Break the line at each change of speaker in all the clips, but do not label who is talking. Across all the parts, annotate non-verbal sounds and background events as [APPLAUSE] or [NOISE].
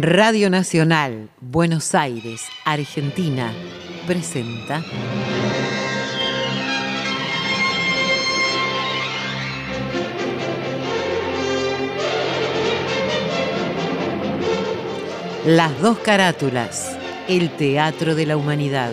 Radio Nacional, Buenos Aires, Argentina, presenta Las dos carátulas, el Teatro de la Humanidad.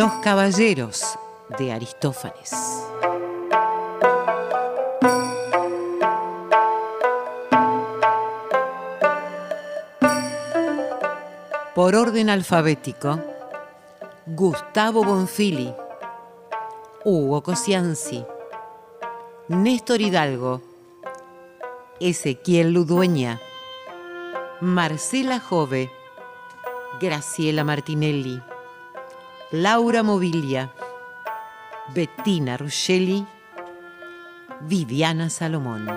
Los Caballeros de Aristófanes. Por orden alfabético, Gustavo Bonfili, Hugo Cosianzi, Néstor Hidalgo, Ezequiel Ludueña, Marcela Jove, Graciela Martinelli. Laura Mobilia, Bettina Ruscelli, Viviana Salomón.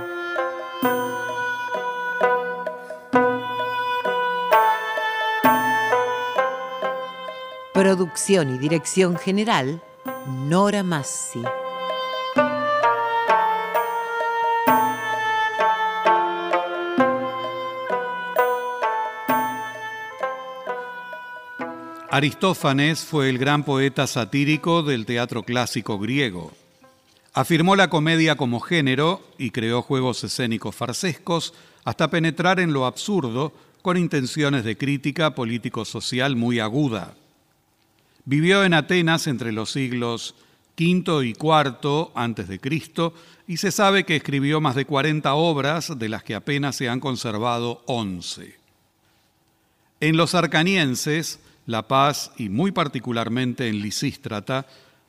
Producción y dirección general, Nora Massi.
Aristófanes fue el gran poeta satírico del teatro clásico griego. Afirmó la comedia como género y creó juegos escénicos farsescos hasta penetrar en lo absurdo con intenciones de crítica político-social muy aguda. Vivió en Atenas entre los siglos V y IV antes de Cristo y se sabe que escribió más de 40 obras de las que apenas se han conservado 11. En los arcanienses la Paz, y muy particularmente en Lisístrata,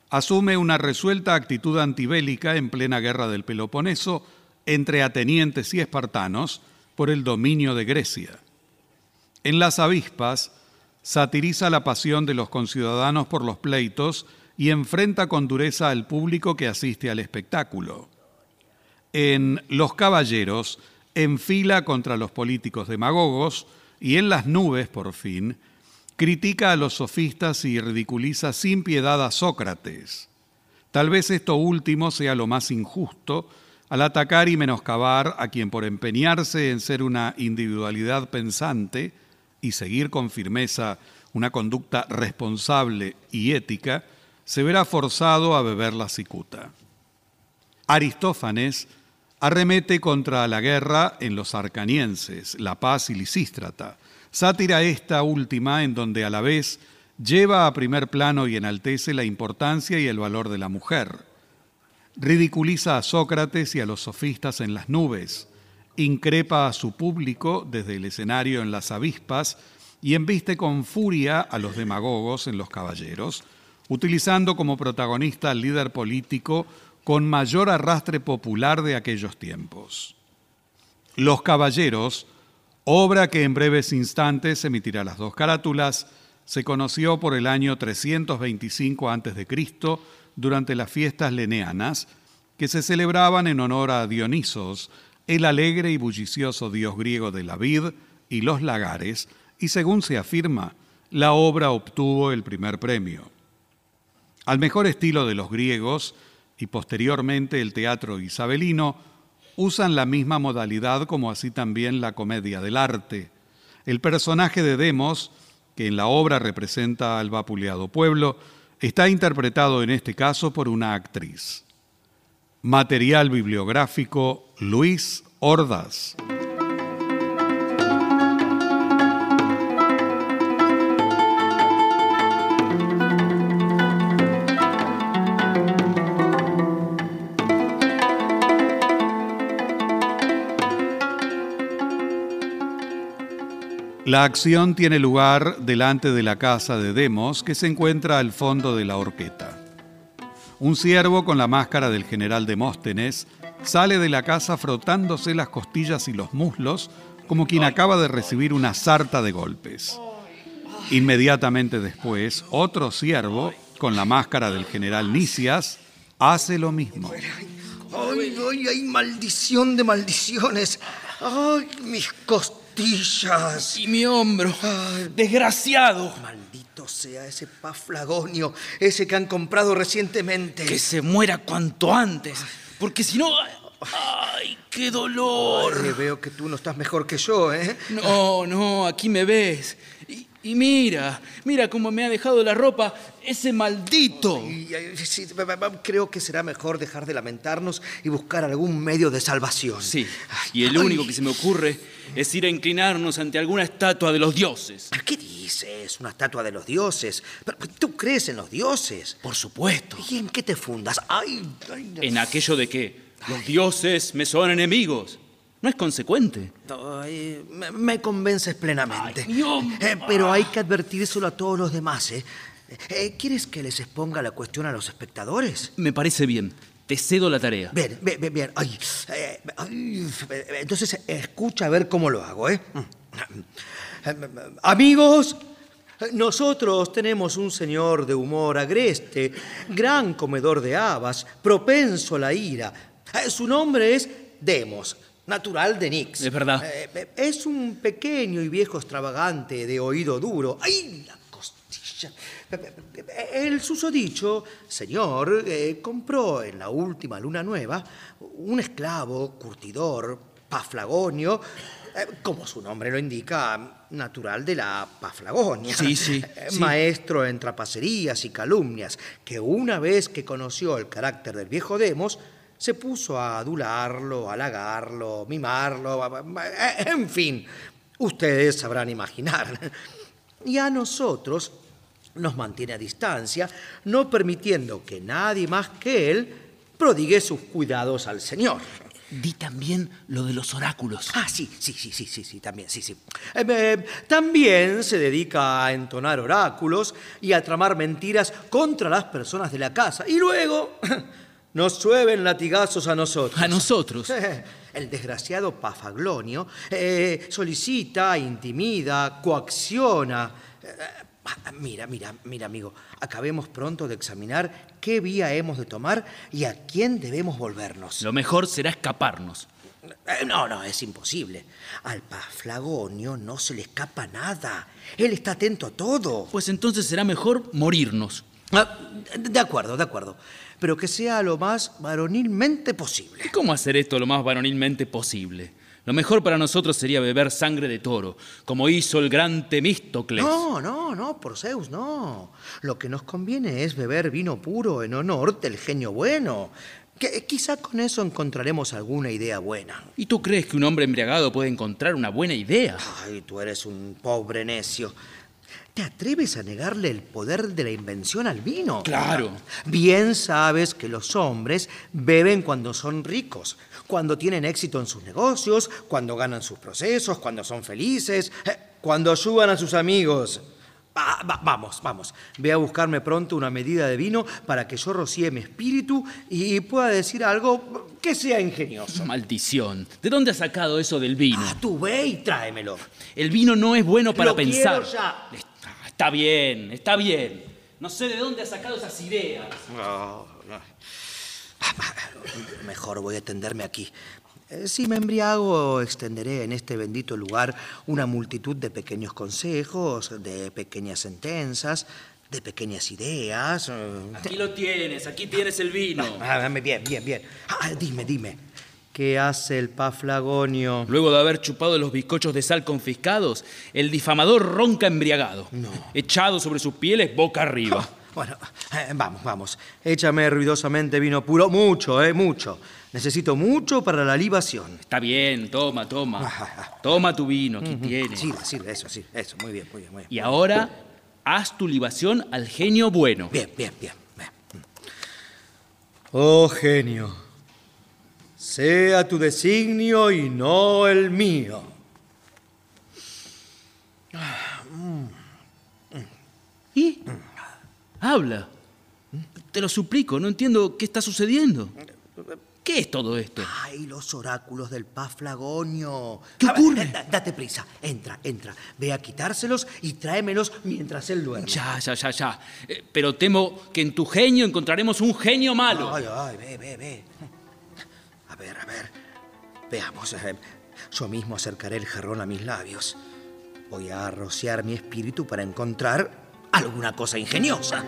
asume una resuelta actitud antibélica en plena guerra del Peloponeso entre atenientes y espartanos por el dominio de Grecia. En las avispas, satiriza la pasión de los conciudadanos por los pleitos y enfrenta con dureza al público que asiste al espectáculo. En Los Caballeros, enfila contra los políticos demagogos y en Las Nubes, por fin, critica a los sofistas y ridiculiza sin piedad a Sócrates. Tal vez esto último sea lo más injusto al atacar y menoscabar a quien por empeñarse en ser una individualidad pensante y seguir con firmeza una conducta responsable y ética, se verá forzado a beber la cicuta. Aristófanes arremete contra la guerra en los arcanienses, la paz y Lisístrata, Sátira esta última en donde a la vez lleva a primer plano y enaltece la importancia y el valor de la mujer. Ridiculiza a Sócrates y a los sofistas en las nubes, increpa a su público desde el escenario en las avispas y embiste con furia a los demagogos en los caballeros, utilizando como protagonista al líder político con mayor arrastre popular de aquellos tiempos. Los Caballeros, obra que en breves instantes emitirá las dos carátulas, se conoció por el año 325 a.C. durante las fiestas leneanas, que se celebraban en honor a Dionisos, el alegre y bullicioso dios griego de la vid y los lagares, y según se afirma, la obra obtuvo el primer premio. Al mejor estilo de los griegos y posteriormente el teatro isabelino, usan la misma modalidad como así también la comedia del arte. El personaje de Demos, que en la obra representa al vapuleado pueblo, está interpretado en este caso por una actriz. Material bibliográfico Luis Ordaz. La acción tiene lugar delante de la casa de Demos, que se encuentra al fondo de la horqueta. Un siervo con la máscara del general Demóstenes sale de la casa frotándose las costillas y los muslos como quien acaba de recibir una sarta de golpes. Inmediatamente después, otro siervo, con la máscara del general Nicias, hace lo mismo.
¡Ay, ay, ay! ¡Maldición de maldiciones! ¡Ay, mis costillas!
Y mi hombro. Desgraciado.
Maldito sea ese paflagonio, ese que han comprado recientemente.
Que se muera cuanto antes. Porque si no. ¡Ay, qué dolor!
veo que tú no estás mejor que yo, ¿eh?
No, no, aquí me ves. Y mira, mira cómo me ha dejado la ropa ese maldito.
creo que será mejor dejar de lamentarnos y buscar algún medio de salvación.
Sí, y el único que se me ocurre es ir a inclinarnos ante alguna estatua de los dioses.
¿Qué dices? ¿Una estatua de los dioses? ¿Tú crees en los dioses?
Por supuesto.
¿Y en qué te fundas? Ay,
en aquello de que los dioses me son enemigos. No es consecuente.
me, convences plenamente. Eh, pero hay que advertírselo a todos los demás. ¿eh? ¿eh? ¿Quieres que les exponga la cuestión a los espectadores?
Me parece bien. Te cedo la tarea.
Bien, bien, bien. Eh, entonces, escucha a ver cómo lo hago, ¿eh? Amigos, nosotros tenemos un señor de humor agreste, gran comedor de habas, propenso a la ira. Su nombre es Demos natural de Nix.
Es verdad.
Eh, eh, es un pequeño y viejo extravagante de oído duro. ¡Ay, la costilla! El susodicho señor eh, compró en la última luna nueva un esclavo curtidor, paflagonio, como su nombre lo indica, natural de la Paflagonia.
Sí, sí,
Maestro en trapacerías y calumnias, que una vez que conoció el carácter del viejo Demos, se puso a adularlo, halagarlo, mimarlo, en fin, ustedes sabrán imaginar. Y a nosotros nos mantiene a distancia, no permitiendo que nadie más que él prodigue sus cuidados al Señor.
Di también lo de los oráculos.
Ah, sí, sí, sí, sí, sí, sí, también, sí, sí. Eh, eh, también se dedica a entonar oráculos y a tramar mentiras contra las personas de la casa. Y luego nos llueven latigazos a nosotros.
A nosotros. [LAUGHS]
El desgraciado Pafaglonio eh, solicita, intimida, coacciona. Eh, mira, mira, mira, amigo, acabemos pronto de examinar qué vía hemos de tomar y a quién debemos volvernos.
Lo mejor será escaparnos.
Eh, no, no, es imposible. Al Paflagonio no se le escapa nada. Él está atento a todo.
Pues entonces será mejor morirnos.
Ah, de acuerdo, de acuerdo pero que sea lo más varonilmente posible.
¿Y cómo hacer esto lo más varonilmente posible? Lo mejor para nosotros sería beber sangre de toro, como hizo el gran Temístocles.
No, no, no, por Zeus, no. Lo que nos conviene es beber vino puro en honor del genio bueno. Que quizá con eso encontraremos alguna idea buena.
¿Y tú crees que un hombre embriagado puede encontrar una buena idea?
Ay, tú eres un pobre necio. ¿Te atreves a negarle el poder de la invención al vino?
Claro.
Bien sabes que los hombres beben cuando son ricos, cuando tienen éxito en sus negocios, cuando ganan sus procesos, cuando son felices, eh, cuando ayudan a sus amigos. Va- va- vamos, vamos. Ve a buscarme pronto una medida de vino para que yo rocíe mi espíritu y pueda decir algo que sea ingenioso.
Maldición. ¿De dónde has sacado eso del vino?
Ah, tú ve y tráemelo.
El vino no es bueno para
Lo
pensar.
quiero ya.
Está, bien, está bien. No sé de dónde has sacado esas ideas.
Mejor voy a tenderme aquí. Eh, Si me embriago, extenderé en este bendito lugar una multitud de pequeños consejos, de pequeñas sentencias, de pequeñas ideas.
Aquí lo tienes, aquí tienes el vino.
Ah, bien, bien, bien. Ah, dime, dime. ¿Qué hace el paflagonio?
Luego de haber chupado los bizcochos de sal confiscados, el difamador ronca embriagado, echado sobre sus pieles boca arriba. [LAUGHS]
Bueno, eh, vamos, vamos. Échame ruidosamente vino puro. Mucho, eh, mucho. Necesito mucho para la libación.
Está bien, toma, toma. Toma tu vino, aquí tienes.
Sirve, sirve, eso, sí, eso. Muy bien, muy bien, muy bien.
Y ahora, haz tu libación al genio bueno.
Bien, bien, bien. bien. Oh genio, sea tu designio y no el mío.
¿Y? Habla. Te lo suplico, no entiendo qué está sucediendo. ¿Qué es todo esto?
Ay, los oráculos del paflagonio.
¿Qué
A ver,
ocurre?
da- date prisa, entra, entra. Ve a quitárselos y tráemelos mientras él duerme.
Ya, ya, ya, ya. Eh, pero temo que en tu genio encontraremos un genio malo.
Ay, ay, ve, ve, ve. Veamos. eh, Yo mismo acercaré el jarrón a mis labios. Voy a rociar mi espíritu para encontrar alguna cosa ingeniosa.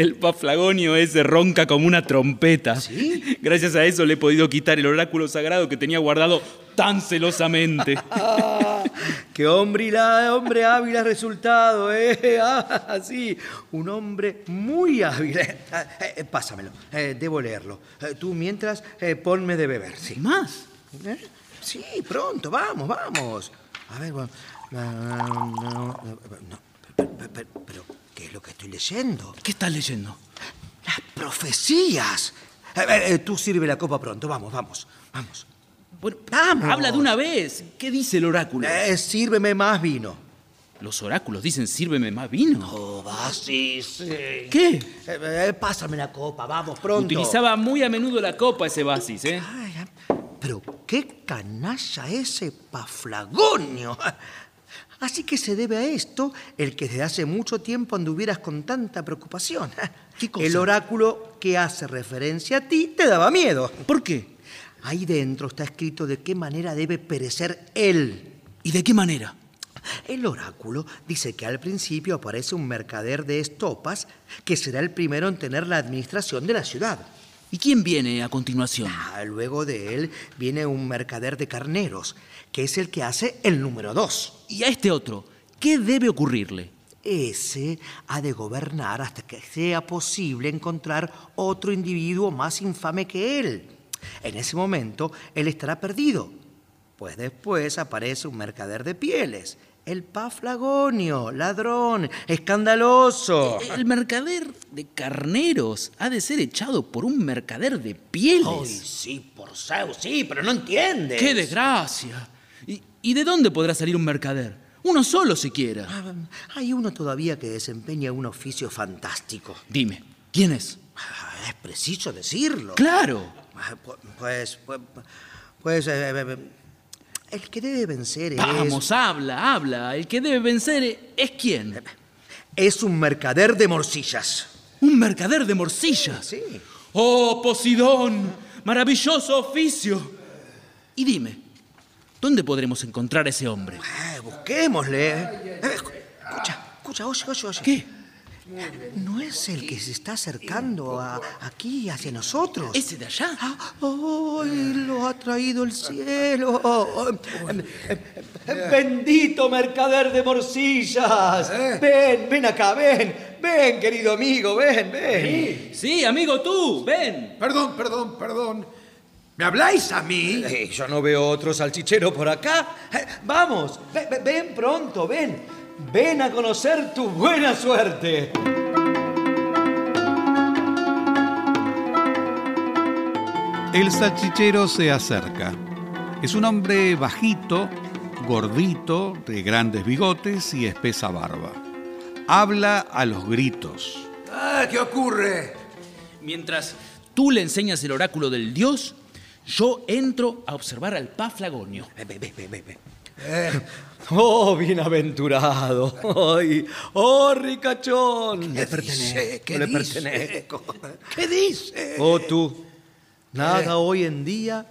El, paflagonio ese ronca como una trompeta.
¿Sí?
Gracias a eso le he podido quitar el oráculo sagrado que tenía guardado tan celosamente. [LAUGHS]
¡Qué hombre, y la, hombre hábil ha resultado! ¿eh? [LAUGHS] Ah, sí, un hombre muy hábil. Eh, eh, pásamelo, debo leerlo. Tú mientras ponme de beber, sí.
¿Más?
Sí, pronto, vamos, vamos. A ver, bueno. ah, no, no, pero, pero- pero, ¿qué es lo que estoy leyendo?
¿Qué estás leyendo?
Las profecías. Eh, tú sirve la copa pronto, vamos, vamos, vamos.
Bueno,
Vamos.
habla de una vez. ¿Qué dice el oráculo?
Eh, sírveme más vino.
Los oráculos dicen sírveme más vino.
Oh, va, sí, sí.
¿Qué?
Eh, eh, pásame la copa, vamos, pronto.
Utilizaba muy a menudo la copa ese basis, ¿eh?
Ay, ah, pero qué canalla ese paflagonio. Así que se debe a esto el que desde hace mucho tiempo anduvieras con tanta preocupación.
¿Qué [LAUGHS] cosa?
El oráculo que hace referencia a ti te daba miedo.
¿Por qué?
Ahí dentro está escrito de qué manera debe perecer él.
¿Y de qué manera?
El oráculo dice que al principio aparece un mercader de estopas que será el primero en tener la administración de la ciudad.
¿Y quién viene a continuación?
Ah, luego de él viene un mercader de carneros, que es el que hace el número dos.
¿Y a este otro? ¿Qué debe ocurrirle?
Ese ha de gobernar hasta que sea posible encontrar otro individuo más infame que él. En ese momento, él estará perdido, pues después aparece un mercader de pieles, el paflagonio, ladrón, escandaloso.
El mercader de carneros ha de ser echado por un mercader de pieles.
Ay, sí, por Zeus, sí, pero no entiendes.
¡Qué desgracia! ¿Y, de dónde podrá salir un mercader? Uno solo siquiera.
Ah, Hay uno todavía que desempeña un oficio fantástico.
Dime, ¿quién es?
Ah, Es preciso decirlo.
Claro.
Ah, pu- Pues, pues, pues, eh, eh, el que debe vencer es...
Vamos, habla, habla. El que debe vencer es quién.
Es un mercader de morcillas.
Un mercader de morcillas.
Sí.
¡Oh, Posidón! ¡Maravilloso oficio! Y dime, ¿dónde podremos encontrar a ese hombre?
Eh, busquémosle. Eh, escu- escucha, escucha, oye, oye, oye.
¿Qué?
¿No es el que se está acercando a- aquí hacia nosotros?
¿Ese de allá?
Ah, ¡Ay, lo ha traído el cielo! Oh, eh, eh, Bendito mercader de morcillas.
¿Eh?
Ven, ven acá, ven. Ven, querido amigo, ven, ven.
Sí, amigo, tú, ven.
Perdón, perdón, perdón. ¿Me habláis a mí?
Eh, yo no veo otro salchichero por acá. Eh, vamos, ven, pronto, ven. Ven a conocer tu buena suerte.
El salchichero se acerca. Es un hombre bajito, gordito, de grandes bigotes y espesa barba. Habla a los gritos.
Ah, ¿qué ocurre?
Mientras tú le enseñas el oráculo del dios, yo entro a observar al Paflagonio.
Ven, ven, ven.
Eh,
Oh, bienaventurado. Ay, oh, ricachón. Le
dice?
pertenezco,
¿Qué
le
dice?
pertenezco.
¿Qué dice?
Oh, tú. Nada hoy en día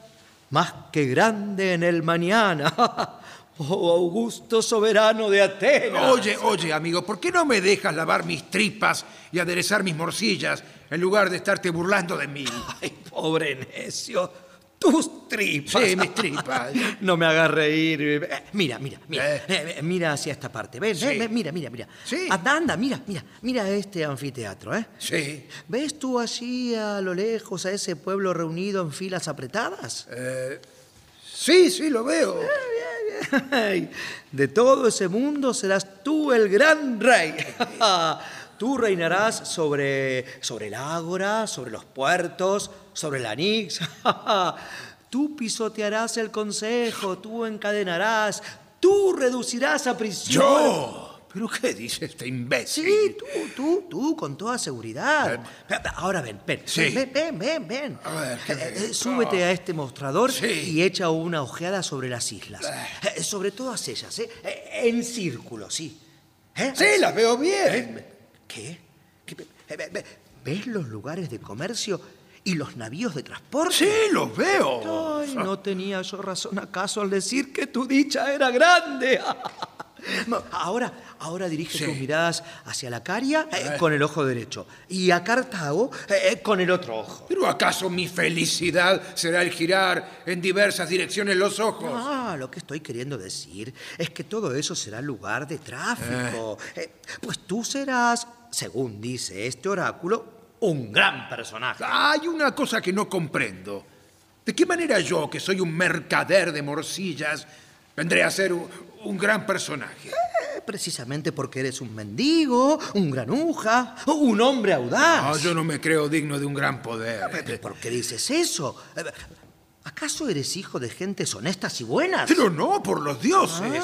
más que grande en el mañana. [LAUGHS] Oh, Augusto soberano de Atenas.
Oye, oye, amigo, ¿por qué no me dejas lavar mis tripas y aderezar mis morcillas en lugar de estarte burlando de mí? [LAUGHS]
Ay, pobre necio. Tus tripas.
Sí, mis tripas. [LAUGHS]
No me hagas reír. Eh, Mira, mira, mira.
Eh.
Eh, mira hacia esta parte.
Sí.
ven, mira, mira, mira.
Sí.
Anda, anda, mira, mira. Mira este anfiteatro, ¿eh?
Sí.
¿Ves tú allí a lo lejos a ese pueblo reunido en filas apretadas?
Sí, sí, lo veo. [LAUGHS]
De todo ese mundo serás tú el gran rey. [LAUGHS] Tú reinarás sobre, sobre el ágora, sobre los puertos, sobre la Nix. [LAUGHS] Tú pisotearás el consejo, tú encadenarás, tú reducirás a prisión.
¿Yo? ¿Pero qué dice este imbécil?
Sí, tú, tú, tú, con toda seguridad. Ahora ven, ven,
Sí.
ven, ven, ven, ven.
A ver, ¿qué-
Eh, eh, súbete a este mostrador
Sí.
y echa una ojeada sobre las islas. Eh, sobre todas ellas, ¿eh? Eh, En círculo, sí. ¿Eh?
Sí, las veo bien.
¿Qué? ¿Qué? Eh, ve- ve- ¿Ves los lugares de comercio y los navíos de transporte?
Sí, los veo.
Ay, no tenía yo razón acaso al decir que tu dicha era grande. [LAUGHS] Ahora, ahora dirige
Sí.
tus miradas hacia la Caria eh, con el ojo derecho y a Cartago eh, con el otro ojo.
¿Pero acaso mi felicidad será el girar en diversas direcciones los ojos?
Ah, lo que estoy queriendo decir es que todo eso será lugar de tráfico. Eh, pues tú serás, según dice este oráculo, un gran personaje.
Hay una cosa que no comprendo. ¿De qué manera yo, que soy un mercader de morcillas, vendré a ser un, un gran personaje?
Eh, Precisamente porque eres un mendigo, un granuja, un hombre audaz.
No, yo no me creo digno de un gran poder.
¿Pero ¿Por qué dices eso? ¿Acaso eres hijo de gentes honestas y buenas?
Pero no, por los dioses.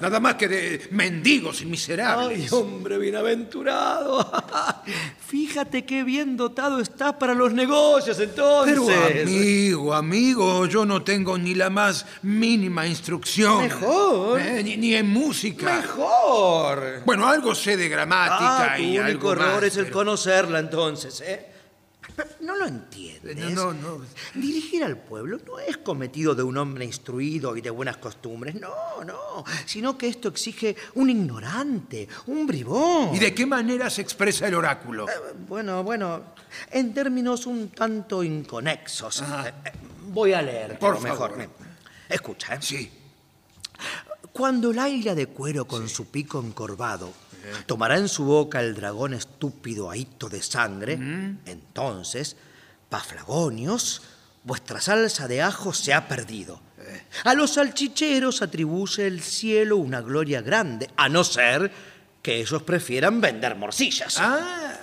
Nada más que de mendigos y
Ay,
miserables.
hombre bienaventurado. [LAUGHS] Fíjate qué bien dotado estás para los negocios entonces.
Pero amigo, amigo, yo no tengo ni la más mínima instrucción.
Mejor.
Eh, Ni, ni en música.
Mejor.
Bueno, algo sé de gramática
Ah, tu
y
único
algo
error
más,
es el
pero-
conocerla entonces, ¿eh? Pero no lo entiendes.
No, no, no.
Dirigir al pueblo no es cometido de un hombre instruido y de buenas costumbres, no, no, sino que esto exige un ignorante, un bribón.
¿Y de qué manera se expresa el oráculo?
Eh, Bueno, bueno, en términos un tanto inconexos. Eh, eh, Voy a leer,
Por
mejor.
favor.
Escucha, ¿eh?
Sí.
Cuando el águila de cuero con su pico encorvado tomará en su boca el dragón estúpido ahito de sangre, entonces, paflagonios, vuestra salsa de ajo se ha perdido. A los salchicheros atribuye el cielo una gloria grande, a no ser que ellos prefieran vender morcillas.
Ah,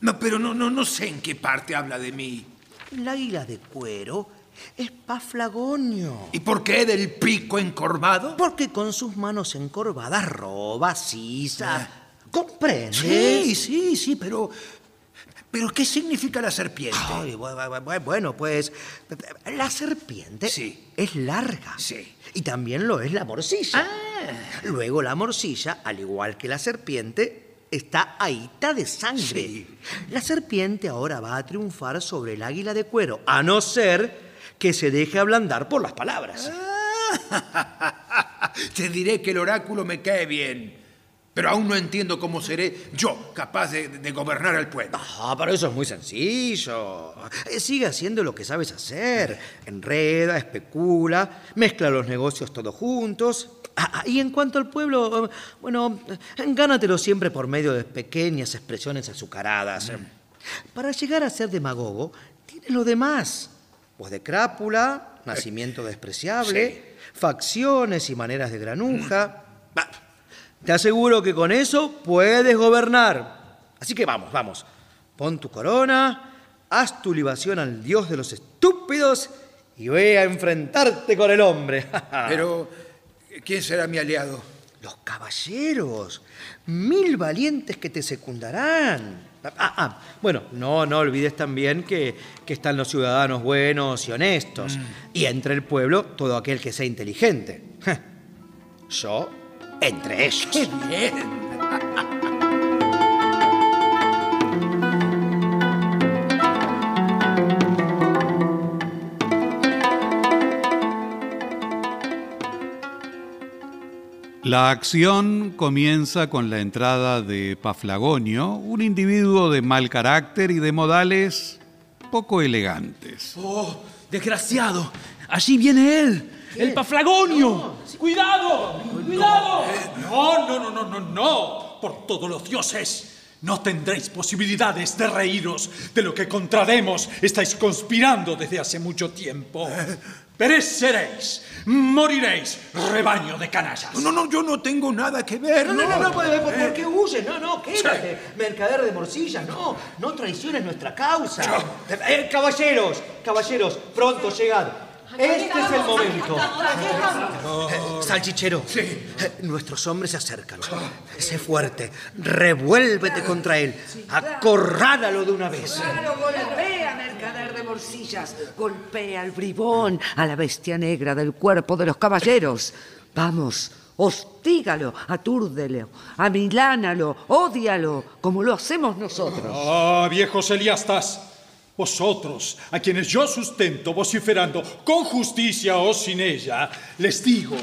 no, pero no, no, no sé en qué parte habla de mí.
El águila de cuero es paflagonio.
¿Y por qué del pico encorvado?
Porque con sus manos encorvadas roba, sisa. ¿Comprendes?
Sí, sí, sí, pero. ¿Pero qué significa la serpiente?
Ay, bueno, pues la serpiente
Sí.
es larga.
Sí.
Y también lo es la morcilla.
Ah.
Luego la morcilla, al igual que la serpiente, está ahita de sangre.
Sí.
La serpiente ahora va a triunfar sobre el águila de cuero, a no ser que se deje ablandar por las palabras. [LAUGHS]
Te diré que el oráculo me cae bien. Pero aún no entiendo cómo seré yo capaz de, de gobernar al pueblo.
Ah, pero eso es muy sencillo. Eh, Sigue haciendo lo que sabes hacer. Enreda, especula, mezcla los negocios todos juntos. Ah, ah, y en cuanto al pueblo, eh, bueno, gánatelo siempre por medio de pequeñas expresiones azucaradas. Para llegar a ser demagogo, tiene lo demás. Voz de crápula, nacimiento despreciable, [LAUGHS] facciones y maneras de granuja. Bah, te aseguro que con eso puedes gobernar. Así que vamos, vamos. Pon tu corona, haz tu libación al dios de los estúpidos y ve a enfrentarte con el hombre. [LAUGHS]
Pero, ¿quién será mi aliado?
Los caballeros, mil valientes que te secundarán. Ah, ah, bueno, no, no olvides también que, que están los ciudadanos buenos y honestos. Y entre el pueblo, todo aquel que sea inteligente. [LAUGHS] Yo, entre ellos.
Bien. [LAUGHS]
La acción comienza con la entrada de Paflagonio, un individuo de mal carácter y de modales poco elegantes.
¡Oh, desgraciado! Allí viene él, el Paflagonio. ¡Cuidado! ¡Cuidado!
No, no, no, no, no, no. Por todos los dioses. No tendréis posibilidades de reíros de lo que contra Demos estáis conspirando desde hace mucho tiempo. Pereceréis, moriréis, rebaño de canallas.
No, no, yo no tengo nada que ver.
No, no, no, no, ¿por, por- por qué huyes? No, no, quédate. Mercader de morcillas, no, no traiciones nuestra causa. Eh, caballeros, caballeros, pronto llegad. Este es el momento. Eh, Salchichero, eh, nuestros hombres se acercan. Sé fuerte, revuélvete contra él, acorrálalo de una vez.
Claro, golpea, Golpea al bribón, a la bestia negra del cuerpo de los caballeros. Vamos, hostígalo, atúrdelo, amilánalo, ódialo, como lo hacemos nosotros.
Ah, viejos eliastas, vosotros, a quienes yo sustento vociferando con justicia o sin ella, les digo,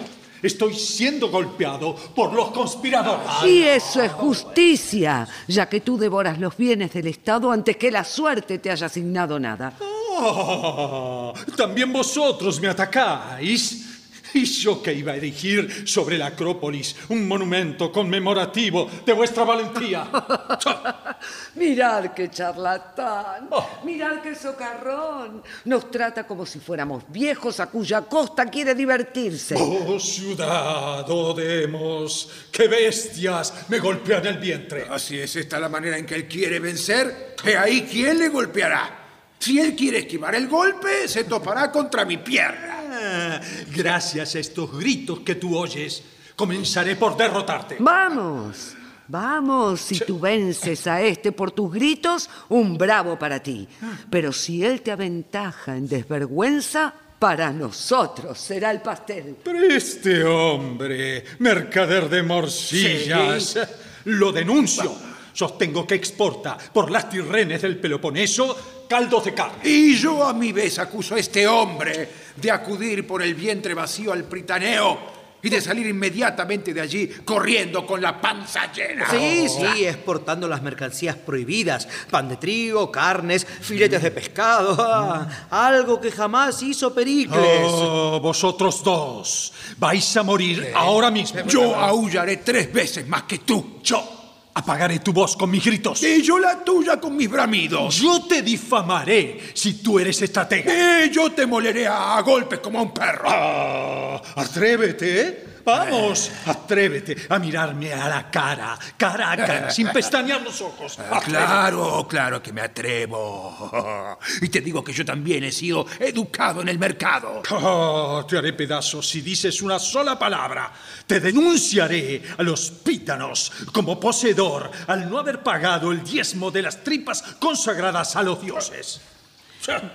estoy siendo golpeado por los conspiradores.
Y eso es justicia, ya que tú devoras los bienes del Estado antes que la suerte te haya asignado nada.
Ah, también vosotros me atacáis. Y yo que iba a erigir sobre la Acrópolis un monumento conmemorativo de vuestra valentía. [LAUGHS]
Mirad qué charlatán,
Oh.
mirad qué socarrón. Nos trata como si fuéramos viejos a cuya costa quiere divertirse.
Oh, ciudad, oh demos, qué bestias me golpean el vientre.
Así es, esta la manera en que él quiere vencer. He ahí quién le golpeará. Si él quiere esquivar el golpe, se topará contra mi pierna.
Ah, [LAUGHS] gracias a estos gritos que tú oyes, comenzaré por derrotarte.
Vamos, vamos, si tú vences a este por tus gritos, un bravo para ti. Pero si él te aventaja en desvergüenza, para nosotros será el pastel.
Pero este hombre, mercader de morcillas, lo denuncio. Sostengo que exporta por las tirrenes del Peloponeso caldos de carne.
Y yo a mi vez acuso a este hombre de acudir por el vientre vacío al Pritaneo y de salir inmediatamente de allí corriendo con la panza llena.
Sí, sí, exportando las mercancías prohibidas, pan de trigo, carnes, filetes de pescado, [LAUGHS] ah, algo que jamás hizo Pericles.
Oh, vosotros dos vais a morir ahora mismo.
Yo aullaré tres veces más que tú.
Yo apagaré tu voz con mis gritos.
Y yo la tuya con mis bramidos.
Yo te difamaré si tú eres estratega.
Y yo te moleré a, a golpes como a un perro.
Ah, atrévete, ¿eh? Vamos, atrévete a mirarme a la cara, cara a cara, sin pestañear los ojos.
Ah, Claro, claro que me atrevo. Y te digo que yo también he sido educado en el mercado.
Ah, te haré pedazos si dices una sola palabra. Te denunciaré a los pítanos como poseedor al no haber pagado el diezmo de las tripas consagradas a los dioses.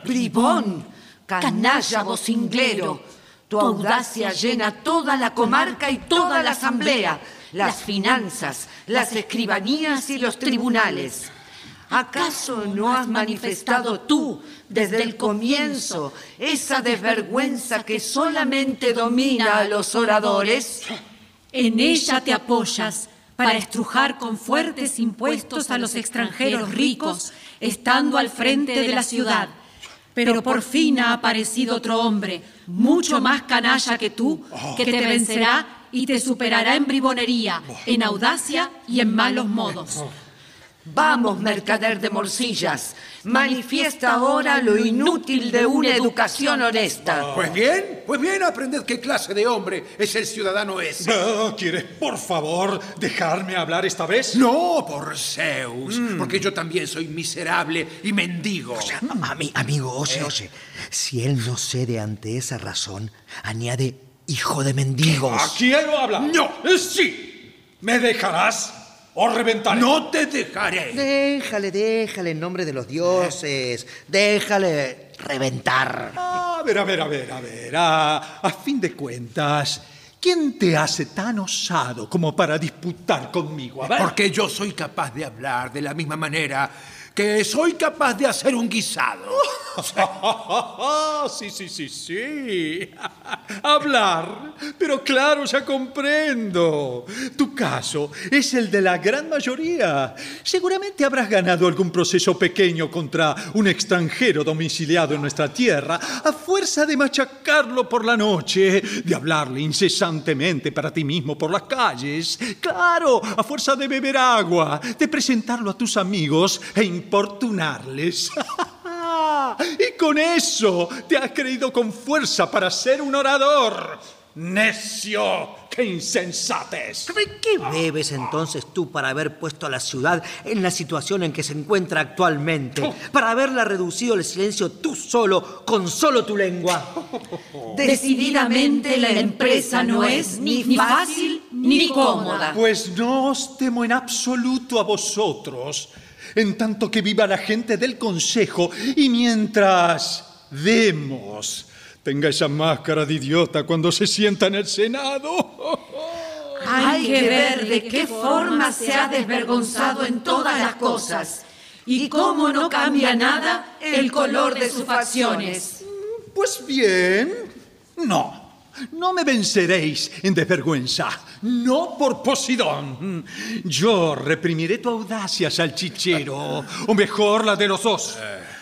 Bribón, canalla vocinglero, tu audacia llena toda la comarca y toda la asamblea, las finanzas, las escribanías y los tribunales. ¿Acaso no has manifestado tú, desde el comienzo, esa desvergüenza que solamente domina a los oradores?
En ella te apoyas para estrujar con fuertes impuestos a los extranjeros ricos, estando al frente de la ciudad. Pero por fin ha aparecido otro hombre, mucho más canalla que tú, que te vencerá y te superará en bribonería, en audacia y en malos modos.
Vamos, mercader de morcillas, manifiesta ahora lo inútil de una educación honesta.
Pues bien, pues bien, aprended qué clase de hombre es el ciudadano ese.
Ah, ¿Quieres, por favor, dejarme hablar esta vez?
No, por Zeus, porque yo también soy miserable y mendigo.
A- ami- amigo, oye, oye. Si él no cede ante esa razón, añade hijo de mendigos.
Ah, quiero hablar.
No.
Sí. ¿Me dejarás o reventaré?
No te dejaré.
Déjale, déjale en nombre de los dioses. Déjale reventar.
A ver, a ver, a ver, a ver. A, a fin de cuentas, ¿quién te hace tan osado como para disputar conmigo? A ver.
Porque yo soy capaz de hablar de la misma manera que soy capaz de hacer un guisado. [LAUGHS]
sí, sí, sí, sí. [LAUGHS] Hablar. Pero claro, ya comprendo. Tu caso es el de la gran mayoría. Seguramente habrás ganado algún proceso pequeño contra un extranjero domiciliado en nuestra tierra a fuerza de machacarlo por la noche, de hablarle incesantemente para ti mismo por las calles. Claro, a fuerza de beber agua, de presentarlo a tus amigos e importunarles. [LAUGHS] Y con eso te has creído con fuerza para ser un orador. ¡Necio! ¡Qué insensates!
¿Qué debes entonces tú para haber puesto a la ciudad en la situación en que se encuentra actualmente? Para haberla reducido al silencio tú solo, con solo tu lengua. [LAUGHS]
Decididamente la empresa no es ni fácil ni cómoda.
Pues no os temo en absoluto a vosotros, en tanto que viva la gente del consejo y mientras Demos tenga esa máscara de idiota cuando se sienta en el Senado. [LAUGHS]
Hay que ver de qué forma se ha desvergonzado en todas las cosas y cómo no cambia nada el color de sus facciones.
Pues bien, no. No me venceréis en desvergüenza, no por Posidón. Yo reprimiré tu audacia, salchichero, o mejor la de los dos.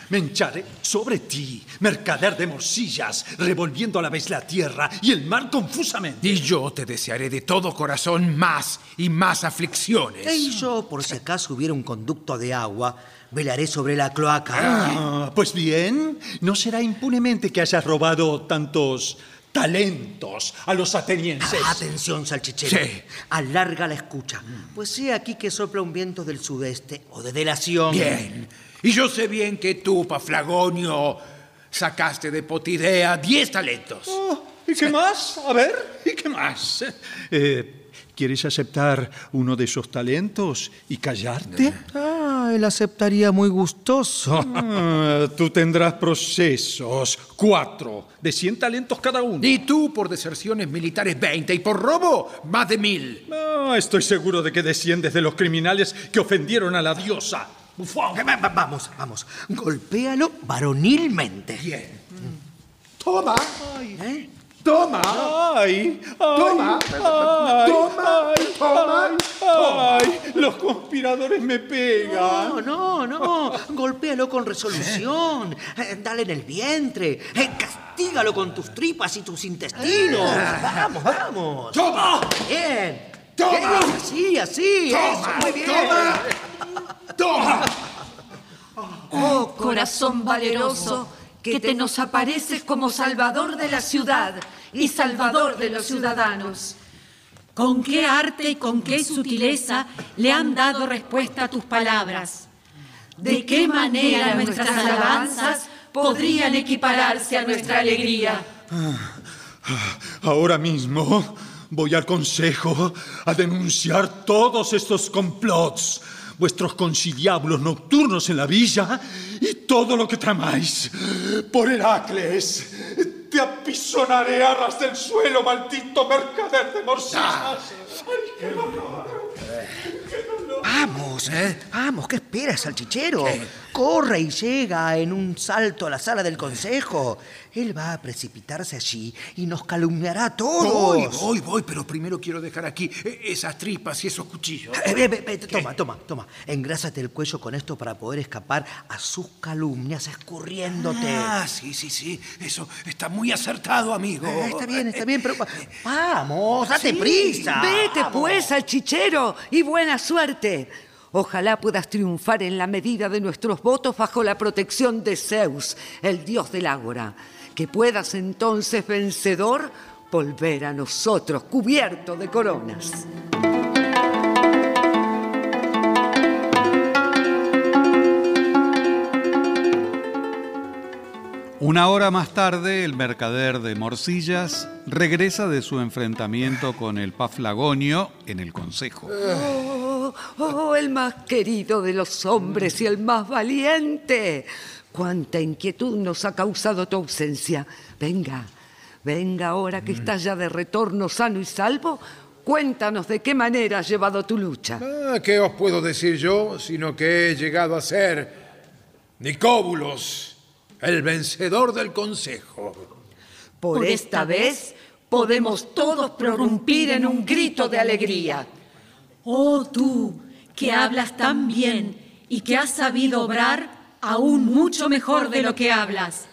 Me hincharé sobre ti, mercader de morcillas, revolviendo a la vez la tierra y el mar confusamente.
Y yo te desearé de todo corazón más y más aflicciones.
Y yo, por si acaso hubiera un conducto de agua, velaré sobre la cloaca.
Ah, pues bien, no será impunemente que hayas robado tantos talentos a los atenienses.
Atención, salchichero.
Sí.
Alarga la escucha. Pues he aquí que sopla un viento del sudeste o de delación.
Bien. Y yo sé bien que tú, Paflagonio, sacaste de Potidea diez talentos.
Oh, ¿Y qué más? A ver, ¿y qué más? Eh, ¿Quieres aceptar uno de esos talentos y callarte? [LAUGHS]
Ah, él aceptaría muy gustoso.
Ah, tú tendrás procesos, cuatro, de 100 talentos cada uno.
Y tú por deserciones militares 20 y por robo más de mil.
Ah, estoy seguro de que desciendes de los criminales que ofendieron a la diosa. Bufón.
Eh, va- va- Vamos, vamos. Golpéalo varonilmente.
Bien. Toma.
¿Eh?
Toma.
¡Ay! ¡Ay!
Toma.
¡Ay!
Toma.
¡Ay!
Toma.
¡Ay! ¡Ay! ¡Los conspiradores me pegan!
No, no, no. Golpéalo con resolución. Eh, Dale en el vientre. Eh, Castígalo con tus tripas y tus intestinos. Vamos, vamos.
Toma.
Bien.
Toma.
Bien, Así, así. eso,
Toma.
muy bien.
Toma. Toma.
Oh corazón valeroso, que te nos apareces como salvador de la ciudad y salvador de los ciudadanos. Con qué arte y con qué sutileza le han dado respuesta a tus palabras. De qué manera nuestras alabanzas podrían equipararse a nuestra alegría.
Ahora mismo voy al consejo a denunciar todos estos complots, vuestros conciliábulos nocturnos en la villa y todo lo que tramáis. Por Heracles, te apisonaré a ras del suelo, maldito mercader de morcillas. Ay, qué dolor.
Vamos, Vamos,
¿Eh?
vamos, ¿qué esperas, salchichero? Corre y llega en un salto a la sala del consejo. Él va a precipitarse allí y nos calumniará a todos.
Voy, voy, voy, pero primero quiero dejar aquí eh, esas tripas y esos cuchillos.
Eh, ve, ve, toma, toma, toma. Engrásate el cuello con esto para poder escapar a sus calumnias escurriéndote.
Ah, sí, sí, sí. Eso está muy acertado, amigo.
Eh, está bien, está bien, pero va- vamos, date
Sí,
prisa.
Vete
vamos.
pues, salchichero, y buena suerte. Ojalá puedas triunfar en la medida de nuestros votos bajo la protección de Zeus, el dios del ágora. Que puedas entonces, vencedor, volver a nosotros cubierto de coronas.
Una hora más tarde, el mercader de morcillas regresa de su enfrentamiento con el Paflagonio en el consejo.
Oh, oh, el más querido de los hombres y el más valiente. Cuánta inquietud nos ha causado tu ausencia. Venga, venga ahora que estás ya de retorno sano y salvo. Cuéntanos de qué manera has llevado tu lucha.
Ah, ¿Qué os puedo decir yo, sino que he llegado a ser Nicóbulos, el vencedor del consejo?
Por esta vez podemos todos prorrumpir en un grito de alegría.
Oh tú, que hablas tan bien y que has sabido obrar aún mucho mejor de lo que hablas.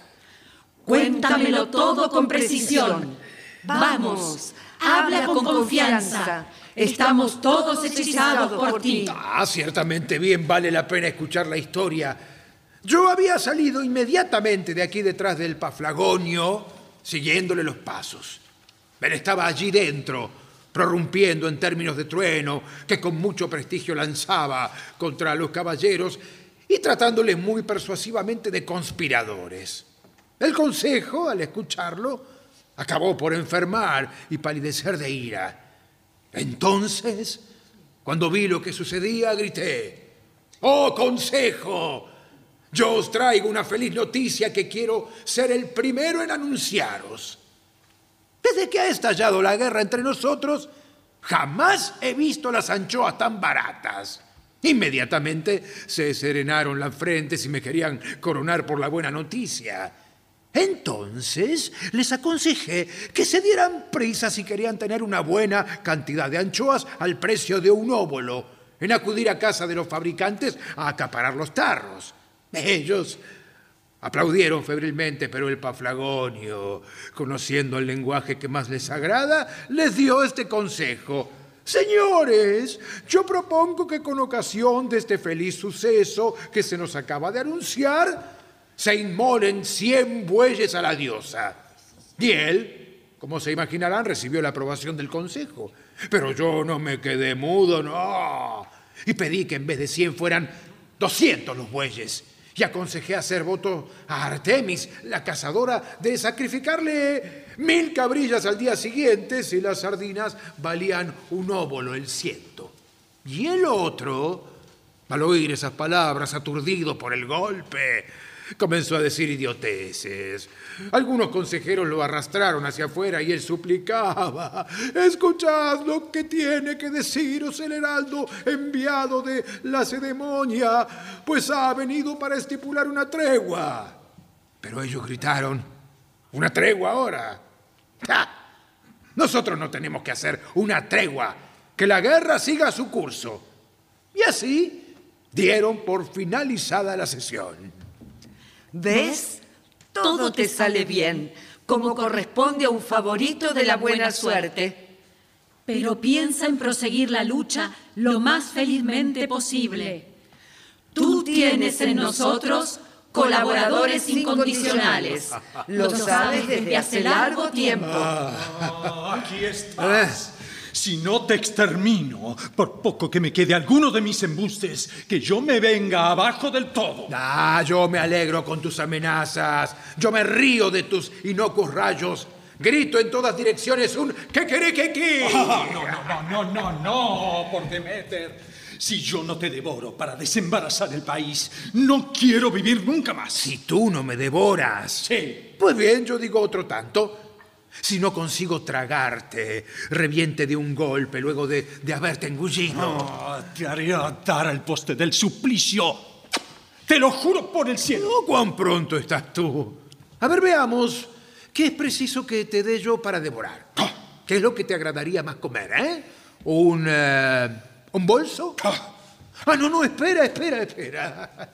Cuéntamelo todo con precisión. Vamos, habla con confianza. Estamos todos hechizados por ti.
Ah, ciertamente bien vale la pena escuchar la historia. Yo había salido inmediatamente de aquí detrás del Paflagonio, siguiéndole los pasos. Él estaba allí dentro, prorrumpiendo en términos de trueno que con mucho prestigio lanzaba contra los caballeros y tratándoles muy persuasivamente de conspiradores. El consejo, al escucharlo, acabó por enfermar y palidecer de ira. Entonces, cuando vi lo que sucedía, grité, ¡Oh, consejo! Yo os traigo una feliz noticia que quiero ser el primero en anunciaros. Desde que ha estallado la guerra entre nosotros, jamás he visto las anchoas tan baratas. Inmediatamente se serenaron las frentes y me querían coronar por la buena noticia. Entonces les aconsejé que se dieran prisa si querían tener una buena cantidad de anchoas al precio de un óvulo, en acudir a casa de los fabricantes a acaparar los tarros. Ellos aplaudieron febrilmente, pero el Paflagonio, conociendo el lenguaje que más les agrada, les dio este consejo. Señores, yo propongo que con ocasión de este feliz suceso que se nos acaba de anunciar, se inmolen cien bueyes a la diosa. Y él, como se imaginarán, recibió la aprobación del consejo. Pero yo no me quedé mudo, no. Y pedí que en vez de cien fueran doscientos los bueyes. Y aconsejé hacer voto a Artemis, la cazadora, de sacrificarle mil cabrillas al día siguiente si las sardinas valían un óvulo el ciento. Y el otro, al oír esas palabras, aturdido por el golpe, comenzó a decir idioteces. Algunos consejeros lo arrastraron hacia afuera y él suplicaba, escuchad lo que tiene que deciros el heraldo enviado de la cedemonia, pues ha venido para estipular una tregua. Pero ellos gritaron, ¿una tregua ahora? ¡Ja! Nosotros no tenemos que hacer una tregua, que la guerra siga su curso. Y así dieron por finalizada la sesión.
¿Ves? Todo te sale bien, como corresponde a un favorito de la buena suerte.
Pero piensa en proseguir la lucha lo más felizmente posible. Tú tienes en nosotros colaboradores incondicionales.
Lo sabes desde hace largo tiempo.
Ah, aquí estás. Si no te extermino, por poco que me quede alguno de mis embustes, que yo me venga abajo del todo.
Ah, yo me alegro con tus amenazas. Yo me río de tus inocuos rayos. Grito en todas direcciones un que queré que que.
Ah, no, no, no, no, no, no, por Demeter. Si yo no te devoro para desembarazar el país, no quiero vivir nunca más.
Si tú no me devoras.
Sí.
Pues bien, yo digo otro tanto. Si no consigo tragarte, reviente de un golpe luego de, de haberte engullido.
Te haré atar al poste del suplicio. Te lo juro por el cielo.
Oh, ¿Cuán pronto estás tú? A ver, veamos. ¿Qué es preciso que te dé yo para devorar? ¿Qué es lo que te agradaría más comer, eh? ¿Un, eh, un bolso? Ah, no, no, espera, espera, espera.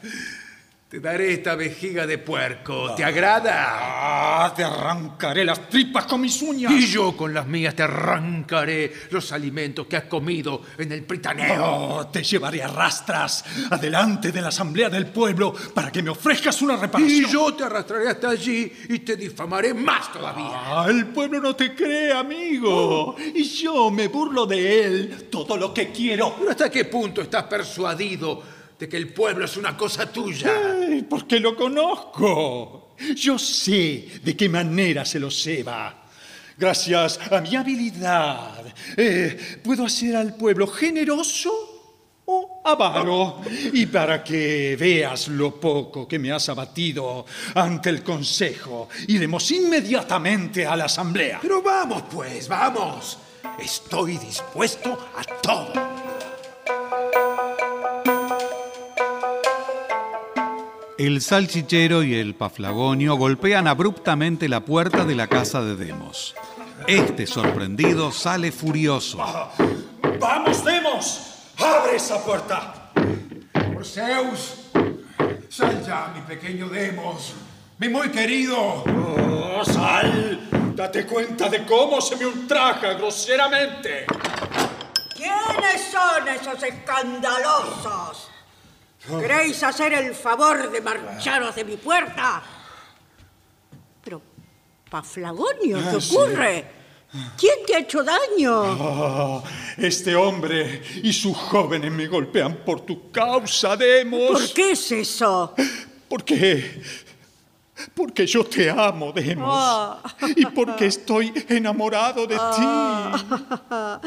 Te daré esta vejiga de puerco. ¿Te agrada?
Ah, te arrancaré las tripas con mis uñas.
Y yo con las mías te arrancaré los alimentos que has comido en el pritaneo.
Oh, te llevaré a rastras adelante de la asamblea del pueblo para que me ofrezcas una reparación.
Y yo te arrastraré hasta allí y te difamaré más todavía.
Ah, el pueblo no te cree, amigo. Y yo me burlo de él todo lo que quiero.
¿Pero hasta qué punto estás persuadido de que el pueblo es una cosa tuya?
Ay, porque lo conozco. Yo sé de qué manera se lo ceba. Gracias a mi habilidad, eh, puedo hacer al pueblo generoso o avaro. Y para que veas lo poco que me has abatido ante el consejo, iremos inmediatamente a la asamblea.
Pero vamos, pues, vamos. Estoy dispuesto a todo.
El salchichero y el paflagonio golpean abruptamente la puerta de la casa de Demos. Este, sorprendido, sale furioso.
¡Vamos, Demos! ¡Abre esa puerta!
Por Zeus, sal ya, mi pequeño Demos. Mi muy querido.
¡Oh, sal! Date cuenta de cómo se me ultraja groseramente.
¿Quiénes son esos escandalosos? ¿Queréis hacer el favor de marcharos de mi puerta? Pero, Paflagonio, ¿qué
Ah,
ocurre? ¿Quién te ha hecho daño?
Ah, este hombre y sus jóvenes me golpean por tu causa, Demos.
¿Por qué es eso?
Porque. Porque yo te amo, Demos.
Ah.
Y porque estoy enamorado de
Ah.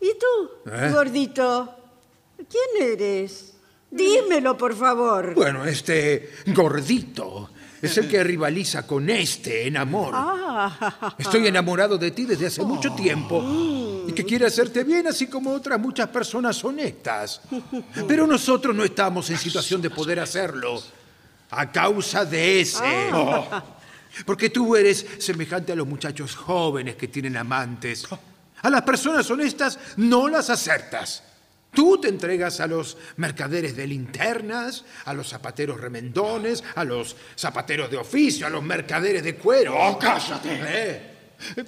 ¿Y tú,
¿Eh?
gordito? ¿Quién eres? Dímelo, por favor.
Bueno, este gordito es el que rivaliza con este en amor.
Ah.
Estoy enamorado de ti desde hace mucho tiempo y que quiere hacerte bien, así como otras muchas personas honestas. Pero nosotros no estamos en situación de poder hacerlo a causa de ese. Porque tú eres semejante a los muchachos jóvenes que tienen amantes. A las personas honestas no las aceptas. Tú te entregas a los mercaderes de linternas, a los zapateros remendones, a los zapateros de oficio, a los mercaderes de cuero.
¡Oh, cállate!
¿Eh?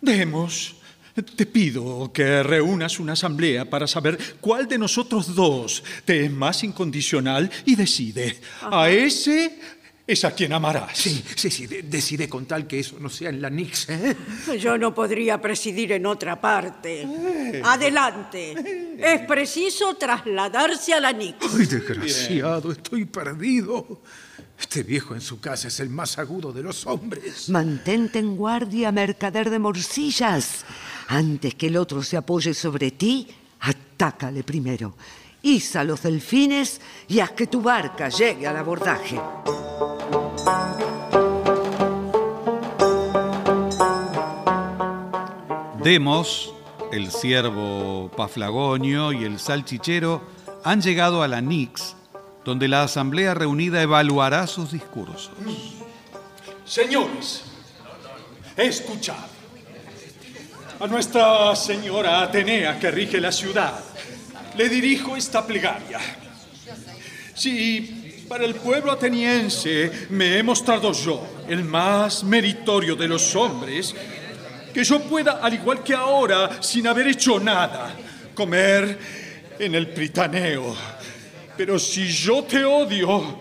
Demos, te pido que reúnas una asamblea para saber cuál de nosotros dos te es más incondicional y decide. A ese es a quien amarás.
Sí, sí, sí, de- decide con tal que eso no sea en la Nix, ¿eh?
Yo no podría presidir en otra parte. Adelante. Es preciso trasladarse a la Nix.
Ay, desgraciado, estoy perdido. Este viejo en su casa es el más agudo de los hombres.
Mantente en guardia, mercader de morcillas. Antes que el otro se apoye sobre ti, atácale primero. Iza los delfines y haz que tu barca llegue al abordaje.
Demos, el ciervo paflagonio y el salchichero han llegado a la Nix, donde la asamblea reunida evaluará sus discursos.
Señores, escuchad. A Nuestra Señora Atenea, que rige la ciudad, le dirijo esta plegaria. Si para el pueblo ateniense me he mostrado yo el más meritorio de los hombres, que yo pueda, al igual que ahora, sin haber hecho nada, comer en el pritaneo. Pero si yo te odio,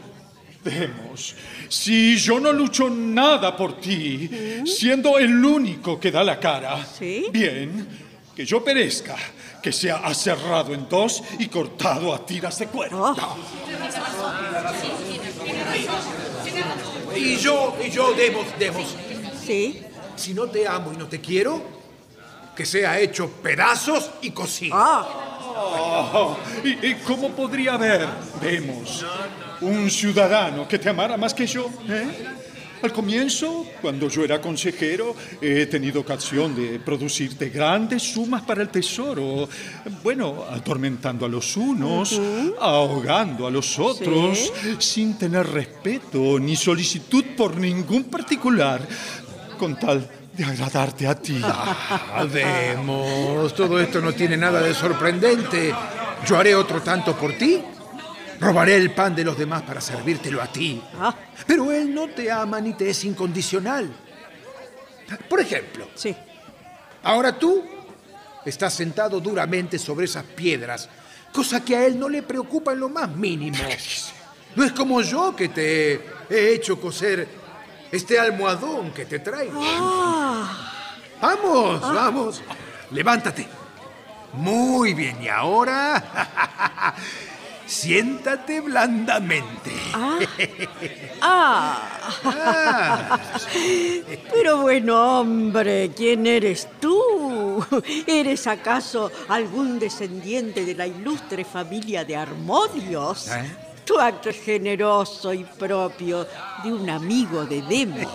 Demos, si yo no lucho nada por ti, siendo el único que da la cara, bien, que yo perezca, que sea aserrado en dos y cortado a tiras de cuero.
Y yo, y yo, Demos, Demos.
Sí.
Si no te amo y no te quiero, que sea hecho pedazos y cocido.
Oh, ¿y, y cómo podría haber, Demos, un ciudadano que te amara más que yo? ¿eh? Al comienzo, cuando yo era consejero, he tenido ocasión de producirte grandes sumas para el tesoro. Bueno, atormentando a los unos, ahogando a los otros, sin tener respeto ni solicitud por ningún particular, con tal de agradarte a ti.
Vemos, todo esto no tiene nada de sorprendente. Yo haré otro tanto por ti. Robaré el pan de los demás para servírtelo a ti.
Ah.
Pero él no te ama ni te es incondicional. Por ejemplo,
Sí.
ahora tú estás sentado duramente sobre esas piedras, cosa que a él no le preocupa en lo más mínimo. [LAUGHS] No es como yo que te he hecho coser este almohadón que te traigo. Vamos, vamos. Levántate. Muy bien, y ahora [LAUGHS] siéntate blandamente. [LAUGHS]
Ah. Pero bueno, hombre, ¿quién eres tú? ¿Eres acaso algún descendiente de la ilustre familia de Armodios?
¿Eh?
Tu acto es generoso y propio de un amigo de Demos.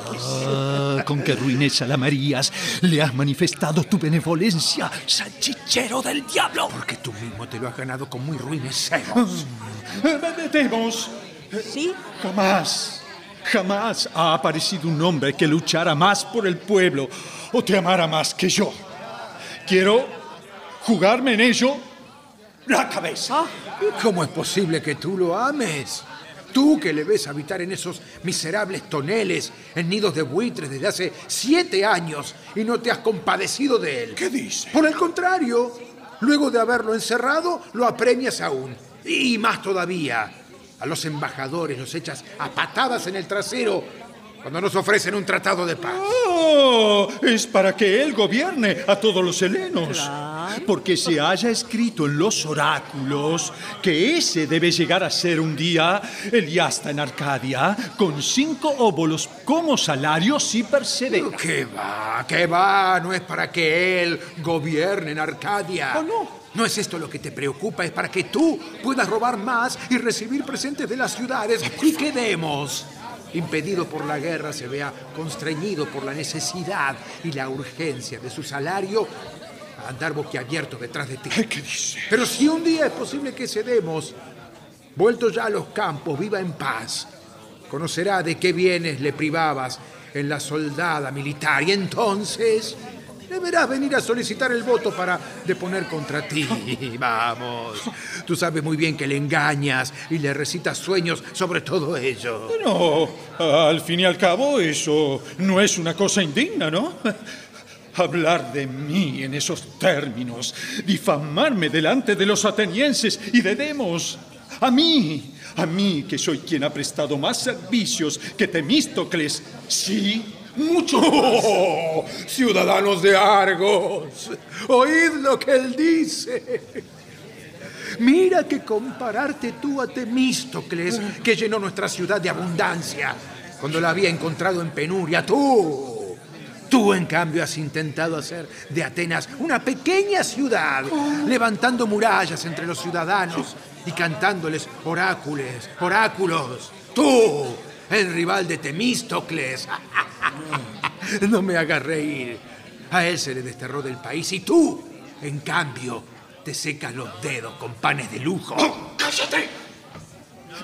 Ah, con qué ruines a la Marías le has manifestado tu benevolencia, salchichero del diablo.
Porque tú mismo te lo has ganado con muy ruines celos.
Demos,
¿Sí?
jamás, jamás ha aparecido un hombre que luchara más por el pueblo o te amara más que yo. Quiero jugarme en ello la cabeza.
¿Cómo es posible que tú lo ames? Tú que le ves habitar en esos miserables toneles, en nidos de buitres desde hace siete años y no te has compadecido de él.
¿Qué dice?
Por el contrario, luego de haberlo encerrado, lo apremias aún. Y más todavía, a los embajadores los echas a patadas en el trasero cuando nos ofrecen un tratado de paz.
Oh, es para que él gobierne a todos los helenos. Porque se haya escrito en los oráculos que ese debe llegar a ser un día el yasta en Arcadia con cinco óbolos como salario si persevera.
¿Qué va? ¿Qué va? No es para que él gobierne en Arcadia.
¿O no?
No es esto lo que te preocupa, es para que tú puedas robar más y recibir presentes de las ciudades y quedemos. Impedido por la guerra, se vea constreñido por la necesidad y la urgencia de su salario a andar boquiabierto detrás de ti.
¿Qué dice?
Pero si un día es posible que cedemos, vuelto ya a los campos, viva en paz, conocerá de qué bienes le privabas en la soldada militar y entonces deberás venir a solicitar el voto para deponer contra ti. [LAUGHS] Vamos, tú sabes muy bien que le engañas y le recitas sueños sobre todo ello.
No, al fin y al cabo eso no es una cosa indigna, ¿no? Hablar de mí en esos términos, difamarme delante de los atenienses y de Demos. A mí, a mí que soy quien ha prestado más servicios que Temístocles. Sí, mucho.
¡Oh, [LAUGHS] ciudadanos de Argos! Oíd lo que él dice. Mira que compararte tú a Temístocles, que llenó nuestra ciudad de abundancia cuando la había encontrado en penuria, tú. Tú, en cambio, has intentado hacer de Atenas una pequeña ciudad, levantando murallas entre los ciudadanos y cantándoles oráculos, oráculos. Tú, el rival de Temístocles. [LAUGHS] No me hagas reír. A él se le desterró del país y tú, en cambio, te secas los dedos con panes de lujo.
¡Cállate!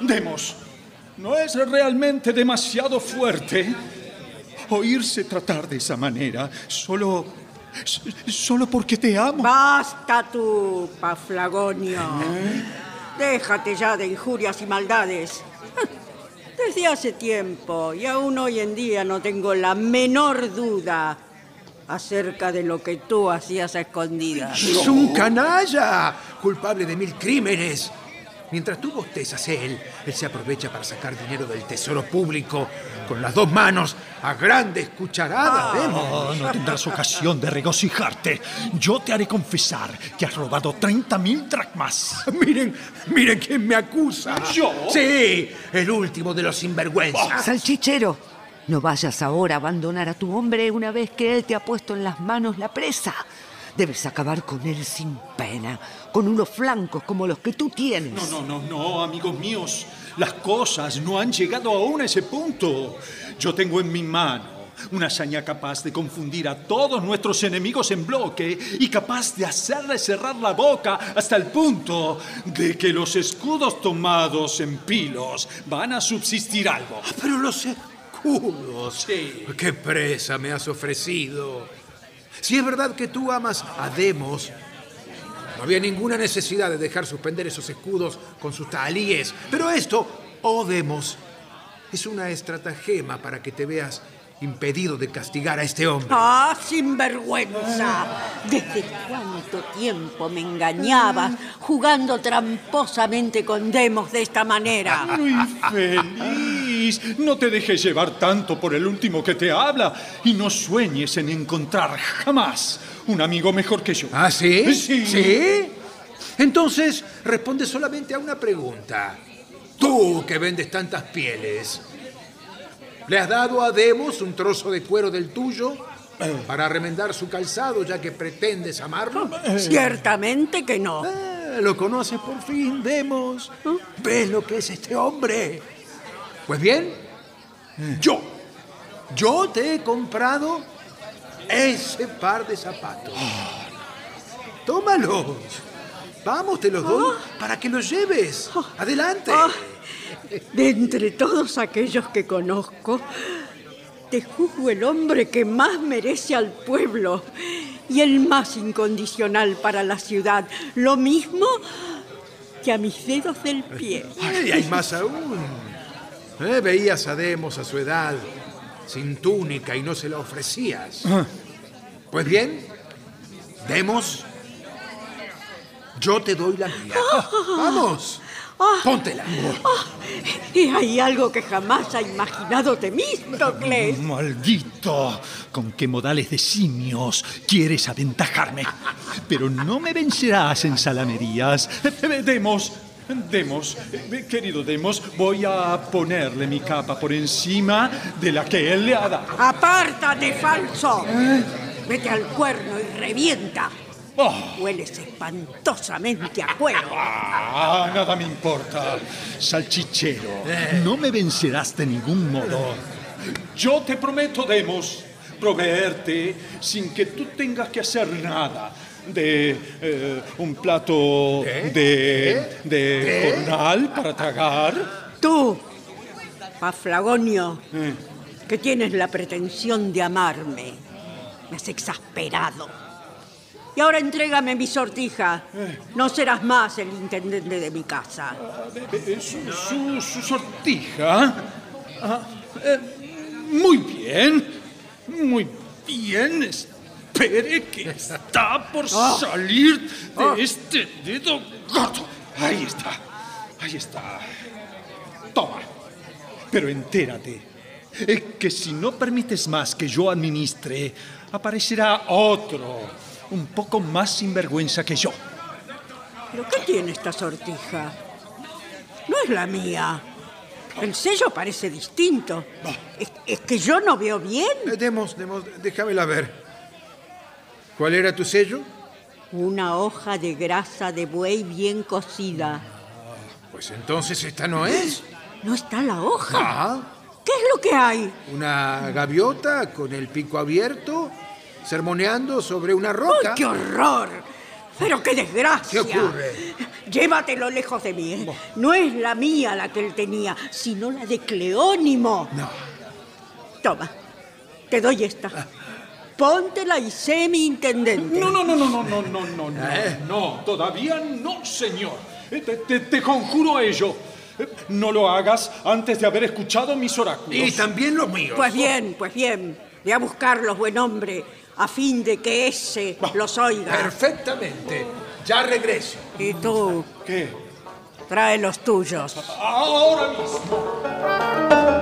Demos, ¿no es realmente demasiado fuerte oírse tratar de esa manera solo, solo porque te amo?
Basta tú, Paflagonio. Déjate ya de injurias y maldades. [LAUGHS] Desde hace tiempo y aún hoy en día no tengo la menor duda acerca de lo que tú hacías a escondidas.
Es un canalla, culpable de mil crímenes. Mientras tú bostezas él, él se aprovecha para sacar dinero del tesoro público con las dos manos a grandes cucharadas. vemos.
Oh, no tendrás ocasión de regocijarte. Yo te haré confesar que has robado 30 mil dracmas. [LAUGHS]
Miren, miren quién me acusa.
¿Yo?
Sí, el último de los sinvergüenzas.
Salchichero, no vayas ahora a abandonar a tu hombre una vez que él te ha puesto en las manos la presa. Debes acabar con él sin pena, con unos flancos como los que tú tienes.
No, no, no, no, amigos míos. Las cosas no han llegado aún a ese punto. Yo tengo en mi mano una hazaña capaz de confundir a todos nuestros enemigos en bloque y capaz de hacerles cerrar la boca hasta el punto de que los escudos tomados en pilos van a subsistir algo.
Ah, pero los escudos.
Sí.
¿Qué presa me has ofrecido? Si es verdad que tú amas a Demos, no había ninguna necesidad de dejar suspender esos escudos con sus talíes. Pero esto, oh Demos, es una estratagema para que te veas impedido de castigar a este hombre.
¡Ah, sinvergüenza! ¿Desde cuánto tiempo me engañabas jugando tramposamente con Demos de esta manera? [LAUGHS]
Muy feliz. No te dejes llevar tanto por el último que te habla y no sueñes en encontrar jamás un amigo mejor que yo.
¿Ah, sí?
Sí.
¿Sí? Entonces, responde solamente a una pregunta. Tú que vendes tantas pieles, ¿le has dado a Demos un trozo de cuero del tuyo [CLEARS THROAT] para remendar su calzado ya que pretendes amarlo? [LAUGHS]
Ciertamente que no.
Ah, lo conoces por fin, Demos. ¿Ves lo que es este hombre? Pues bien, yo, yo te he comprado ese par de zapatos. Tómalos. Vamos, te los doy para que los lleves. Adelante.
Ah, de entre todos aquellos que conozco, te juzgo el hombre que más merece al pueblo y el más incondicional para la ciudad. Lo mismo que a mis dedos del pie.
Y hay más aún. Eh, Veías a Demos a su edad, sin túnica y no se la ofrecías. Pues bien, Demos, yo te doy la mía. Vamos, póntela.
Y hay algo que jamás ha imaginado Temístocles.
Maldito, con qué modales de simios quieres aventajarme. Pero no me vencerás en salamerías. Eh, Demos, Demos, eh, querido Demos, voy a ponerle mi capa por encima de la que él le ha dado.
¡Apártate, falso! Vete al cuerno y revienta.
Oh.
Hueles espantosamente a cuero.
Ah, nada me importa. Salchichero, no me vencerás de ningún modo. Yo te prometo, Demos, proveerte sin que tú tengas que hacer nada de eh, un plato de, de jornal para tragar.
Tú, Paflagonio, que tienes la pretensión de amarme, me has exasperado. Y ahora entrégame mi sortija. No serás más el intendente de mi casa.
Eh, Su, su- su sortija. Ah, eh, muy bien, muy bien. Espere que está por salir de este dedo gordo. Ahí está, ahí está. Toma. Pero entérate eh, que si no permites más que yo administre, aparecerá otro, un poco más sinvergüenza que yo.
¿Pero qué tiene esta sortija? No es la mía. El sello parece distinto. ¿Es, es que yo no veo bien?
Eh, Demos, Demos, déjamela ver. ¿Cuál era tu sello?
Una hoja de grasa de buey bien cocida.
Pues entonces esta no es.
¿No está la hoja?
Ah,
¿Qué es lo que hay?
una gaviota con el pico abierto, sermoneando sobre una
¡Ay,
roca.
qué horror! ¡Pero qué desgracia!
¿Qué ocurre?
Llévatelo lejos de mí. ¿eh? No es la mía la que él tenía, sino la de Cleónimo.
No.
Toma, te doy esta. Póntela y sé mi intendente.
No, no, no, no, no, no, no, no, no, no, todavía no, señor. Eh, Te, te- te conjuro ello. Eh, No lo hagas antes de haber escuchado mis oráculos.
Y también los míos.
Pues bien, pues bien. Ve a buscarlos, buen hombre, a fin de que ese los oiga.
Perfectamente. Ya regreso.
Y tú,
¿Qué?
trae los tuyos.
Ahora mismo.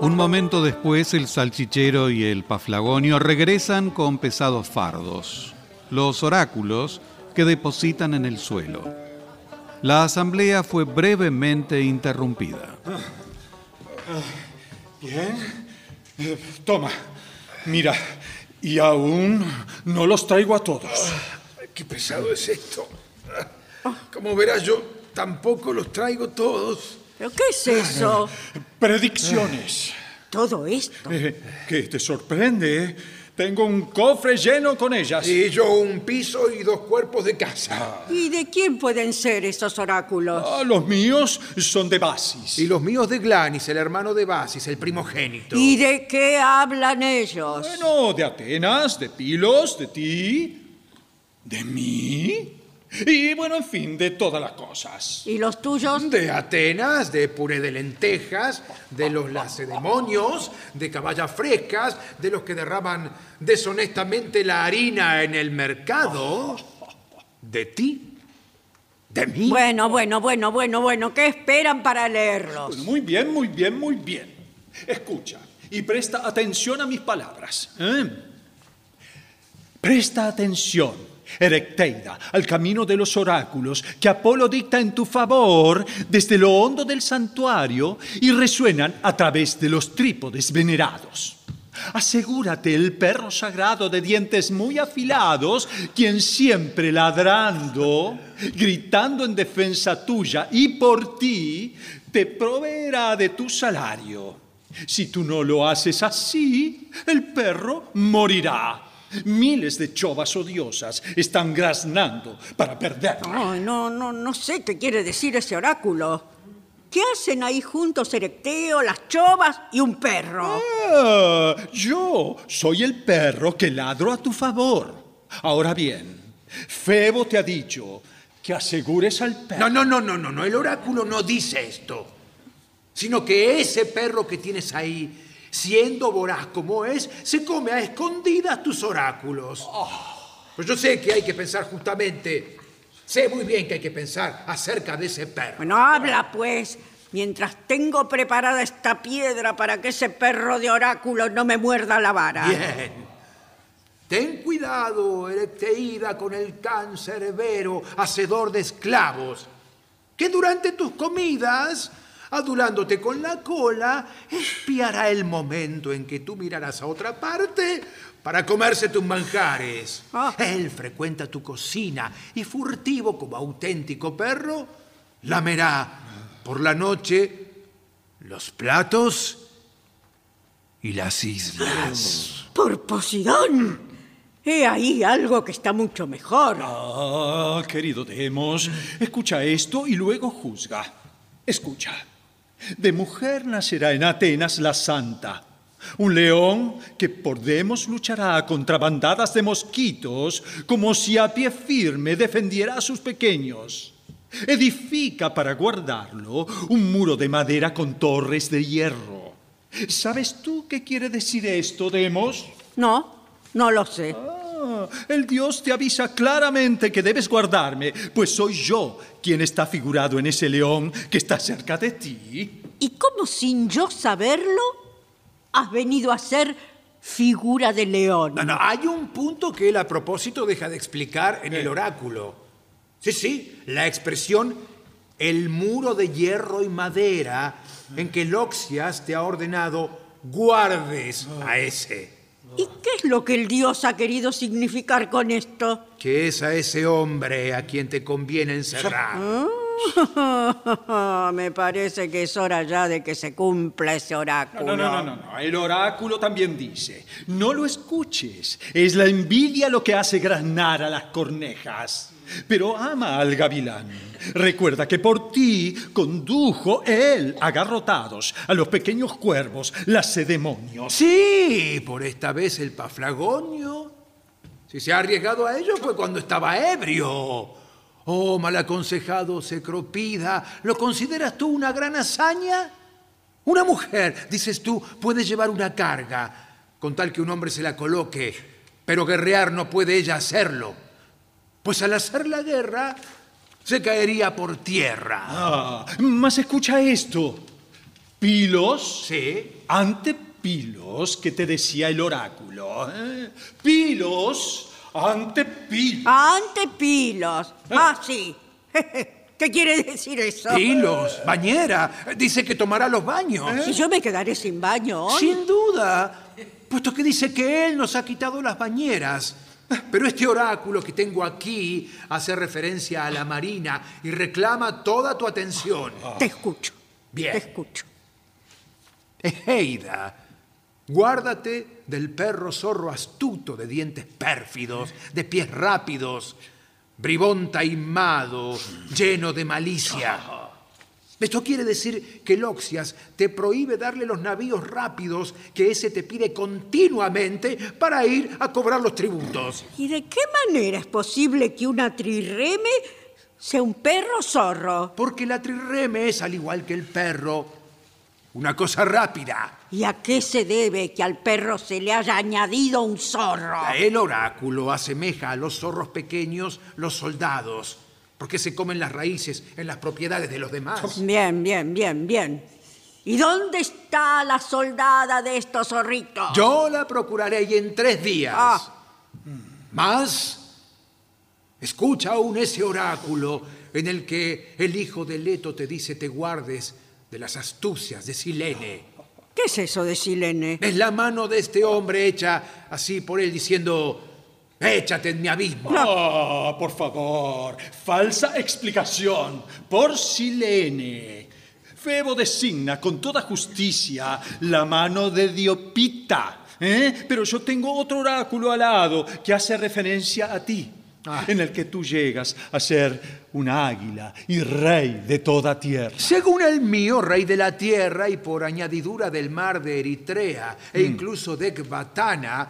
Un momento después, el salchichero y el paflagonio regresan con pesados fardos, los oráculos que depositan en el suelo. La asamblea fue brevemente interrumpida.
Bien. Eh, toma, mira, y aún no los traigo a todos.
Qué pesado es esto. Como verás, yo tampoco los traigo todos.
¿Pero qué es eso?
Predicciones.
Todo esto.
Eh, ¿Qué te sorprende? Tengo un cofre lleno con ellas.
Y yo un piso y dos cuerpos de casa.
¿Y de quién pueden ser esos oráculos?
Ah, los míos son de Basis.
Y los míos de Glanis, el hermano de Basis, el primogénito.
¿Y de qué hablan ellos?
Bueno, de Atenas, de Pilos, de ti, de mí. Y bueno, en fin, de todas las cosas.
¿Y los tuyos?
De Atenas, de puré de lentejas, de los lacedemonios, de caballas frescas, de los que derraman deshonestamente la harina en el mercado. De ti, de mí.
Bueno, bueno, bueno, bueno, bueno. ¿Qué esperan para leerlos?
Bueno, muy bien, muy bien, muy bien. Escucha y presta atención a mis palabras. ¿eh? Presta atención. Erecteida, al camino de los oráculos que Apolo dicta en tu favor desde lo hondo del santuario y resuenan a través de los trípodes venerados. Asegúrate el perro sagrado de dientes muy afilados, quien siempre ladrando, gritando en defensa tuya y por ti, te proveerá de tu salario. Si tú no lo haces así, el perro morirá. Miles de chovas odiosas están graznando para perder.
Ay, no, no, no sé qué quiere decir ese oráculo. ¿Qué hacen ahí juntos Erecteo, las chovas y un perro?
Ah, yo soy el perro que ladro a tu favor. Ahora bien, Febo te ha dicho que asegures al perro.
No, no, no, no, no, no. El oráculo no dice esto. Sino que ese perro que tienes ahí, siendo voraz como es, se come a escondidas tus oráculos. Pues yo sé que hay que pensar justamente, sé muy bien que hay que pensar acerca de ese perro.
Bueno, habla pues, mientras tengo preparada esta piedra para que ese perro de oráculo no me muerda la vara.
Bien. Ten cuidado, Erecteída, con el cáncer severo, hacedor de esclavos, que durante tus comidas, adulándote con la cola, espiará el momento en que tú mirarás a otra parte para comerse tus manjares.
Ah.
Él frecuenta tu cocina y furtivo como auténtico perro, lamerá por la noche los platos y las islas.
Por Posidón. He ahí algo que está mucho mejor.
Ah, querido Demos, escucha esto y luego juzga. Escucha. De mujer nacerá en Atenas la santa. Un león que por Demos luchará contra bandadas de mosquitos, como si a pie firme defendiera a sus pequeños. Edifica para guardarlo un muro de madera con torres de hierro. ¿Sabes tú qué quiere decir esto, Demos?
No, no lo sé.
Ah, el Dios te avisa claramente que debes guardarme, pues soy yo quien está figurado en ese león que está cerca de ti.
¿Y cómo sin yo saberlo has venido a ser figura de león?
No, no, hay un punto que él a propósito deja de explicar en el oráculo. Sí, sí, la expresión el muro de hierro y madera en que Loxias te ha ordenado guardes a ese.
¿Y qué es lo que el dios ha querido significar con esto?
Que es a ese hombre a quien te conviene encerrar.
Ah, [LAUGHS] Me parece que es hora ya de que se cumpla ese
No,
oráculo.
no, no, no, no. El oráculo también dice, no lo escuches. Es la envidia lo que hace graznar a las cornejas. Pero ama al gavilán. Recuerda que por ti condujo él agarrotados a los pequeños cuervos, lacedemonios.
Sí, por esta vez el paflagonio. Si se ha arriesgado a ello fue cuando estaba ebrio. Oh, mal aconsejado Secropida, ¿lo consideras tú una gran hazaña? Una mujer, dices tú, puede llevar una carga, con tal que un hombre se la coloque, pero guerrear no puede ella hacerlo. Pues al hacer la guerra, se caería por tierra.
Ah, mas escucha esto. Pilos
Sí.
ante Pilos que te decía el oráculo. ¿eh? Pilos ante Pilos.
Ante Pilos. Ah, sí. [LAUGHS] ¿Qué quiere decir eso?
Hilos, bañera. Dice que tomará los baños.
¿Y yo me quedaré sin baño hoy?
Sin duda, puesto que dice que él nos ha quitado las bañeras. Pero este oráculo que tengo aquí hace referencia a la marina y reclama toda tu atención.
Te escucho.
Bien.
Te escucho.
Ejeida, guárdate del perro zorro astuto de dientes pérfidos, de pies rápidos, bribón taimado, lleno de malicia. Esto quiere decir que Loxias te prohíbe darle los navíos rápidos que ese te pide continuamente para ir a cobrar los tributos.
¿Y de qué manera es posible que una trireme sea un perro zorro?
Porque la trireme es, al igual que el perro, una cosa rápida.
¿Y a qué se debe que al perro se le haya añadido un zorro?
El oráculo asemeja a los zorros pequeños los soldados, porque se comen las raíces en las propiedades de los demás.
Bien, bien, bien, bien. ¿Y dónde está la soldada de estos zorritos?
Yo la procuraré y en tres días.
Ah.
Más, escucha aún ese oráculo en el que el hijo de Leto te dice te guardes de las astucias de Silene.
¿Qué es eso de Silene?
Es la mano de este hombre hecha así por él diciendo, échate en mi abismo.
Ah, por favor, falsa explicación. Por Silene. Febo designa con toda justicia la mano de Diopita. ¿eh? Pero yo tengo otro oráculo al lado que hace referencia a ti, en el que tú llegas a ser un águila y rey de toda tierra.
Según el mío, rey de la tierra y por añadidura del mar de Eritrea e incluso de Ecbatana,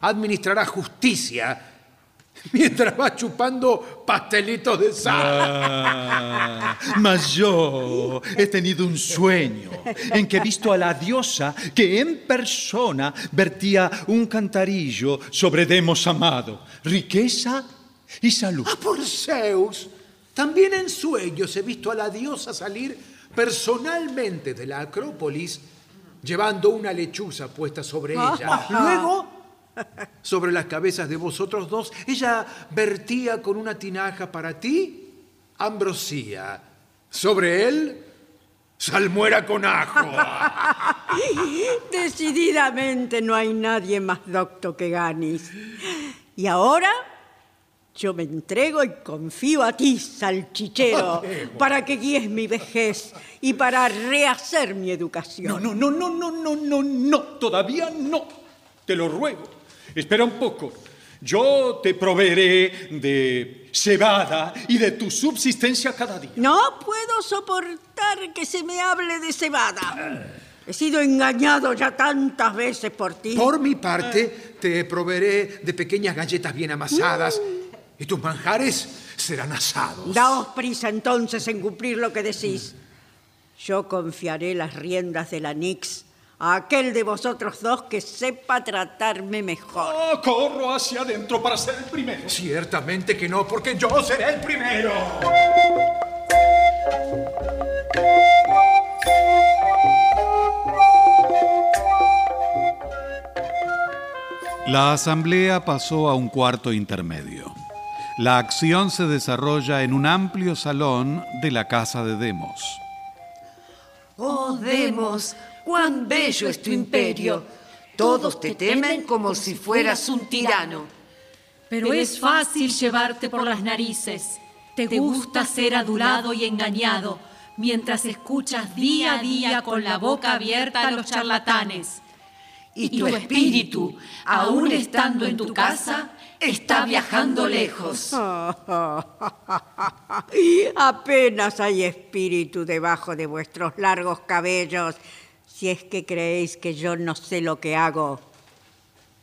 administrará justicia [LAUGHS] mientras va chupando pastelitos de sal.
Ah, mas yo he tenido un sueño en que he visto a la diosa que en persona vertía un cantarillo sobre Demos amado, riqueza y salud.
Ah, por Zeus, también en sueños he visto a la diosa salir personalmente de la Acrópolis llevando una lechuza puesta sobre ella. Luego, sobre las cabezas de vosotros dos, ella vertía con una tinaja para ti ambrosía. Sobre él, salmuera con ajo. [LAUGHS]
Decididamente no hay nadie más docto que Ganis. Y ahora yo me entrego y confío a ti, salchichero, para que guíes mi vejez y para rehacer mi educación.
No, no, no, no, no, no, no, no, todavía no. Te lo ruego. Espera un poco. Yo te proveeré de cebada y de tu subsistencia cada día.
No puedo soportar que se me hable de cebada. He sido engañado ya tantas veces por ti.
Por mi parte, te proveeré de pequeñas galletas bien amasadas y tus manjares serán asados.
Daos prisa entonces en cumplir lo que decís. Yo confiaré las riendas de la Nix a aquel de vosotros dos que sepa tratarme mejor.
Ah, corro hacia adentro para ser el primero.
Ciertamente que no, porque yo seré el primero.
La asamblea pasó a un cuarto intermedio. La acción se desarrolla en un amplio salón de la casa de Demos.
Oh, Demos, cuán bello es tu imperio. Todos te temen como si fueras un tirano.
Pero es fácil llevarte por las narices. Te gusta ser adulado y engañado, mientras escuchas día a día con la boca abierta a los charlatanes.
Y tu espíritu, aún estando en tu casa, está viajando lejos. [LAUGHS]
Apenas hay espíritu debajo de vuestros largos cabellos, si es que creéis que yo no sé lo que hago.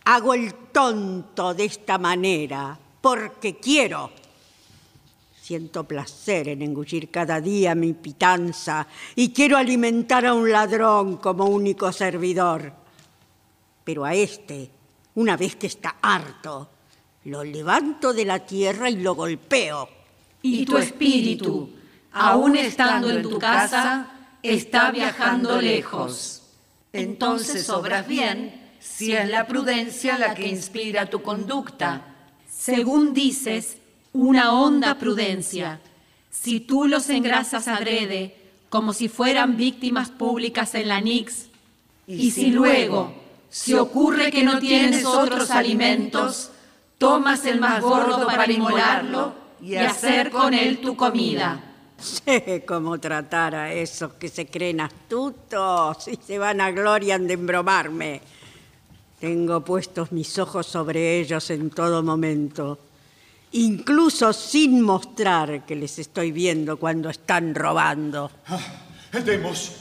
Hago el tonto de esta manera porque quiero. Siento placer en engullir cada día mi pitanza y quiero alimentar a un ladrón como único servidor. Pero a este, una vez que está harto, lo levanto de la tierra y lo golpeo.
Y tu espíritu, aún estando en tu casa, está viajando lejos.
Entonces obras bien si es la prudencia la que inspira tu conducta.
Según dices, una honda prudencia. Si tú los engrasas adrede, como si fueran víctimas públicas en la Nix, y si luego se ocurre que no tienes otros alimentos, tomas el más gordo para inmolarlo y hacer con él tu comida. [LAUGHS]
Sé cómo tratar a esos que se creen astutos y se van a glorian de embromarme. Tengo puestos mis ojos sobre ellos en todo momento, incluso sin mostrar que les estoy viendo cuando están robando.
Ah, demos,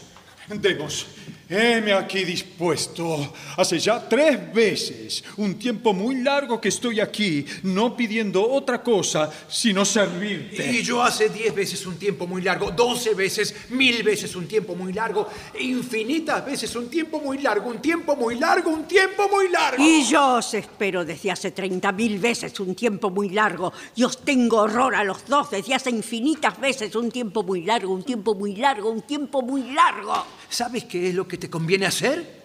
demos. Heme aquí dispuesto. Hace ya tres veces, un tiempo muy largo que estoy aquí, no pidiendo otra cosa sino servirte.
Y yo hace diez veces un tiempo muy largo, doce veces, mil veces un tiempo muy largo, infinitas veces un tiempo muy largo, un tiempo muy largo, un tiempo muy largo.
Y yo os espero desde hace treinta mil veces un tiempo muy largo, y os tengo horror a los dos desde hace infinitas veces un tiempo muy largo, un tiempo muy largo, un tiempo muy largo.
¿Sabes qué es lo que te conviene hacer?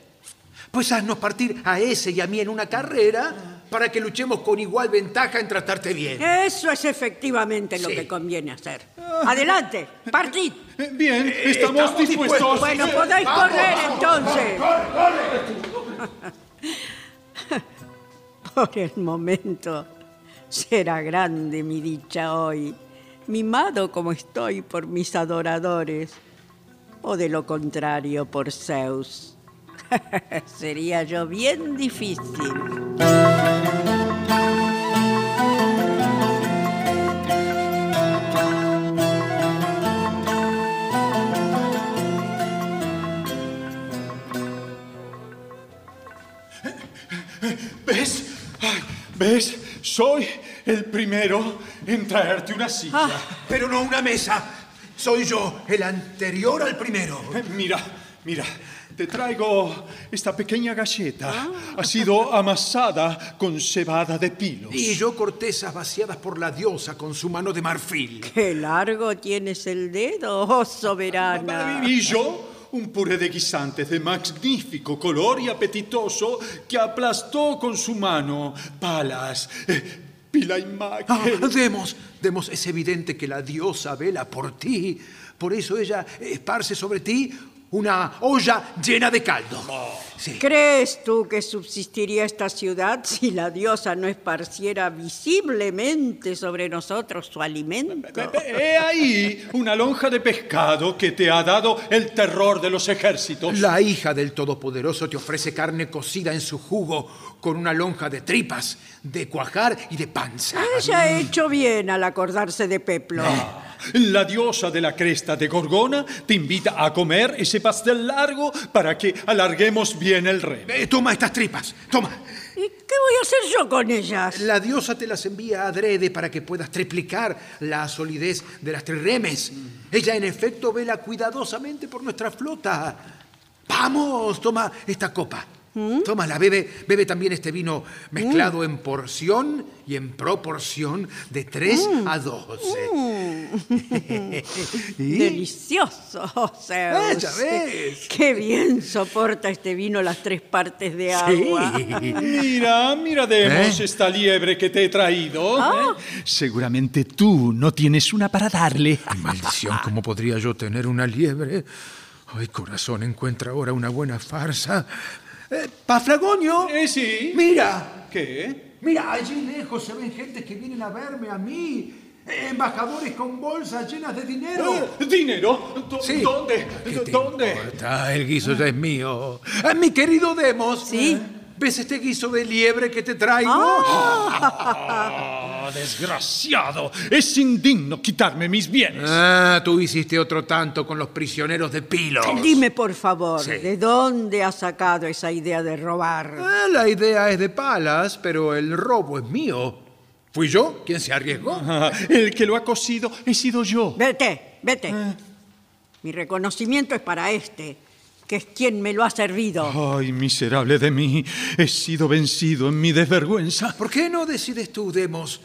Pues haznos partir a ese y a mí en una carrera para que luchemos con igual ventaja en tratarte bien.
Eso es efectivamente lo
Sí.
que conviene hacer. Adelante, partid.
Eh, Bien,
Eh,
estamos,
estamos
dispuestos.
dispuestos.
Bueno, podéis
Vamos,
correr
vamos,
entonces.
corre, [LAUGHS]
Por el momento será grande mi dicha hoy, mimado como estoy por mis adoradores, o de lo contrario por Zeus. [LAUGHS] Sería yo bien difícil.
¿Ves? Ay, ¿Ves? Soy el primero en traerte una silla.
Pero no una mesa. Soy yo, el anterior al primero.
Eh, Mira, mira, te traigo esta pequeña galleta. Ha sido amasada con cebada de pilos.
Y yo cortezas vaciadas por la diosa con su mano de marfil.
Qué largo tienes el dedo, oh soberana.
Y yo, un puré de guisantes de magnífico color y apetitoso que aplastó con su mano Palas, eh, Pilaimaque.
Ah, demos, demos, es evidente que la diosa vela por ti. Por eso ella esparce sobre ti una olla llena de caldo. Sí.
¿Crees tú que subsistiría esta ciudad si la diosa no esparciera visiblemente sobre nosotros su alimento?
He ahí una lonja de pescado que te ha dado el terror de los ejércitos.
La hija del Todopoderoso te ofrece carne cocida en su jugo con una lonja de tripas, de cuajar y de panza.
Ella ha hecho bien al acordarse de Peplo.
La diosa de la cresta de Gorgona te invita a comer ese pastel largo para que alarguemos bien el remo.
Eh, toma estas tripas, toma.
¿Y qué voy a hacer yo con ellas?
La diosa te las envía adrede para que puedas triplicar la solidez de las trirremes. Ella, en efecto, vela cuidadosamente por nuestra flota. Vamos, toma esta copa. Tómala, bebe, bebe también este vino mezclado en porción y en proporción de 3 a 12. [LAUGHS] [LAUGHS] ¿Y?
Delicioso, Zeus.
Ah, ya ves.
Qué bien soporta este vino las tres partes de agua.
Sí. [LAUGHS]
Mira, mira, demos
¿Eh?
esta liebre que te he traído.
Ah.
¿eh? Seguramente tú no tienes una para darle.
Maldición, ¿cómo podría yo tener una liebre? Ay, corazón, encuentra ahora una buena farsa. Eh, ¡Paflagonio!
Eh, sí.
¡Mira!
¿Qué?
Mira, allí lejos se ven gente que vienen a verme a mí. Eh, Embajadores con bolsas llenas de dinero.
Eh, ¿Dinero?
Sí.
¿Dónde?
¿Qué te
¿Dónde?
importa? El guiso ya es mío. Ah, mi querido Demos.
Sí.
¿Ves este guiso de liebre que te traigo?
Ah, [LAUGHS] desgraciado. Es indigno quitarme mis bienes.
Ah, tú hiciste otro tanto con los prisioneros de Pilos.
Dime, por favor,
Sí.
¿de dónde has sacado esa idea de robar?
Ah, la idea es de Palas, pero el robo es mío. ¿Fui yo quien se arriesgó? [LAUGHS]
Ah, el que lo ha cosido he sido yo.
Vete, vete. Mi reconocimiento es para este, que es quien me lo ha servido.
Ay, miserable de mí. He sido vencido en mi desvergüenza.
¿Por qué no decides tú, Demos,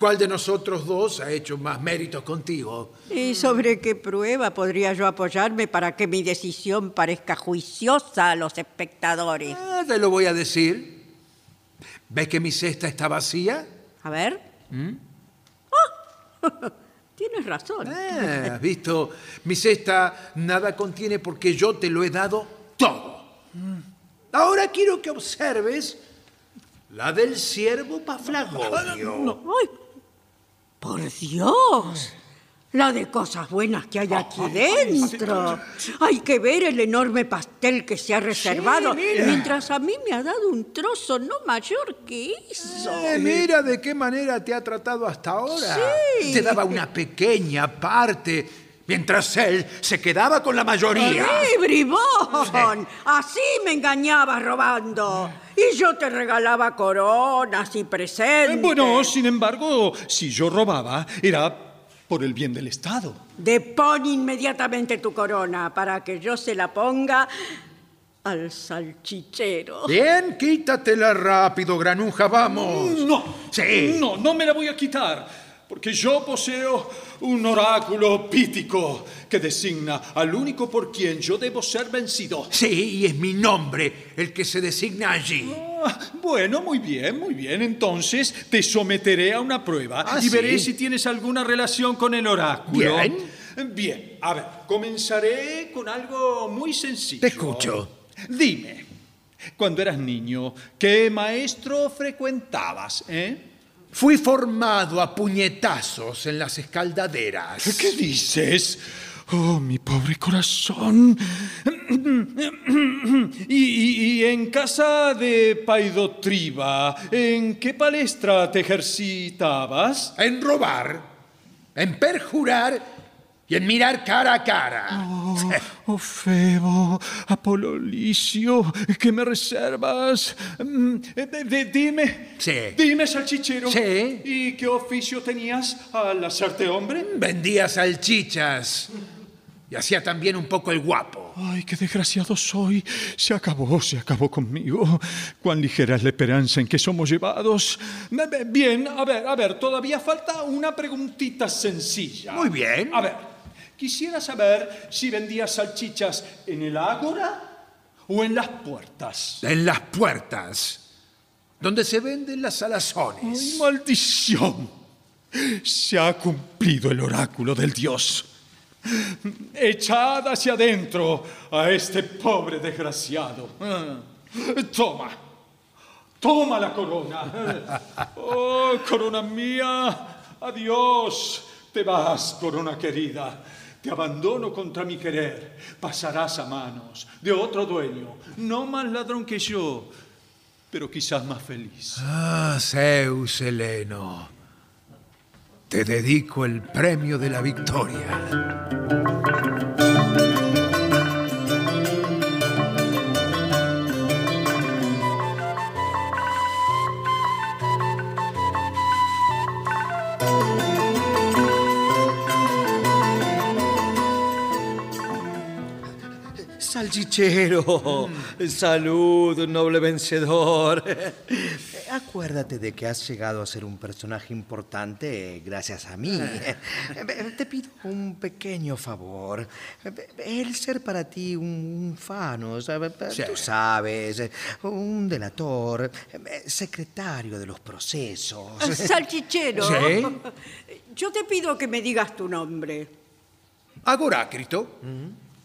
cuál de nosotros dos ha hecho más méritos contigo?
¿Y sobre qué prueba podría yo apoyarme para que mi decisión parezca juiciosa a los espectadores?
Ah, te lo voy a decir. ¿Ves que mi cesta está vacía?
A ver. ¡Ah! [LAUGHS] tienes razón.
Ah, ¿Has [LAUGHS] visto? Mi cesta nada contiene porque yo te lo he dado todo. Ahora quiero que observes la del siervo Paflagonio.
¡Ay! ¡Por Dios! La de cosas buenas que hay aquí dentro. Hay que ver el enorme pastel que se ha reservado, mientras a mí me ha dado un trozo no mayor que eso.
Eh, mira de qué manera te ha tratado hasta ahora.
Sí.
Te daba una pequeña parte, mientras él se quedaba con la mayoría.
¡Sí, bribón! Así me engañabas robando. Y yo te regalaba coronas y presentes.
Eh, Bueno, sin embargo, si yo robaba, era por el bien del Estado.
Depón inmediatamente tu corona para que yo se la ponga al salchichero.
Bien, quítatela rápido, granuja, vamos.
No,
Sí.
no, no me la voy a quitar, porque yo poseo un oráculo pítico que designa al único por quien yo debo ser vencido.
Sí, y es mi nombre el que se designa allí.
Ah, Bueno, muy bien, muy bien. Entonces te someteré a una prueba
Ah,
y veré si tienes alguna relación con el oráculo.
Bien.
Bien, a ver, comenzaré con algo muy sencillo.
Te escucho.
Dime, cuando eras niño, ¿qué maestro frecuentabas, eh?
Fui formado a puñetazos en las escaldaderas.
¿Qué dices? Oh, mi pobre corazón. [CLEARS THROAT] Y, y- y en casa de Paidotriba, ¿en qué palestra te ejercitabas?
En robar, en perjurar y en mirar cara a cara.
Oh, Febo, Apololicio, ¿qué me reservas? Mm, eh, de- de- dime.
Sí.
Dime, salchichero.
Sí.
¿Y qué oficio tenías al hacerte hombre?
Vendía salchichas y hacía también un poco el guapo.
Ay, qué desgraciado soy. Se acabó, se acabó conmigo. Cuán ligera es la esperanza en que somos llevados. Bien, a ver, a ver, todavía falta una preguntita sencilla.
Muy bien.
A ver, quisiera saber si vendías salchichas en el ágora o en las puertas.
En las puertas, donde se venden las salazones.
¡Ay, maldición! Se ha cumplido el oráculo del Dios. Echad hacia adentro a este pobre desgraciado. Toma, toma la corona. Oh, corona mía, adiós. Te vas, corona querida. Te abandono contra mi querer. Pasarás a manos de otro dueño, no más ladrón que yo, pero quizás más feliz.
Ah, Zeus Heleno, te dedico el premio de la victoria.
Salchichero, salud, noble vencedor. [LAUGHS] Acuérdate de que has llegado a ser un personaje importante gracias a mí. [LAUGHS] Te pido un pequeño favor. El ser para ti un fano, ¿sabes?
Sí.
tú sabes, un delator, secretario de los procesos.
Salchichero,
Sí.
yo te pido que me digas tu nombre.
Agorácrito,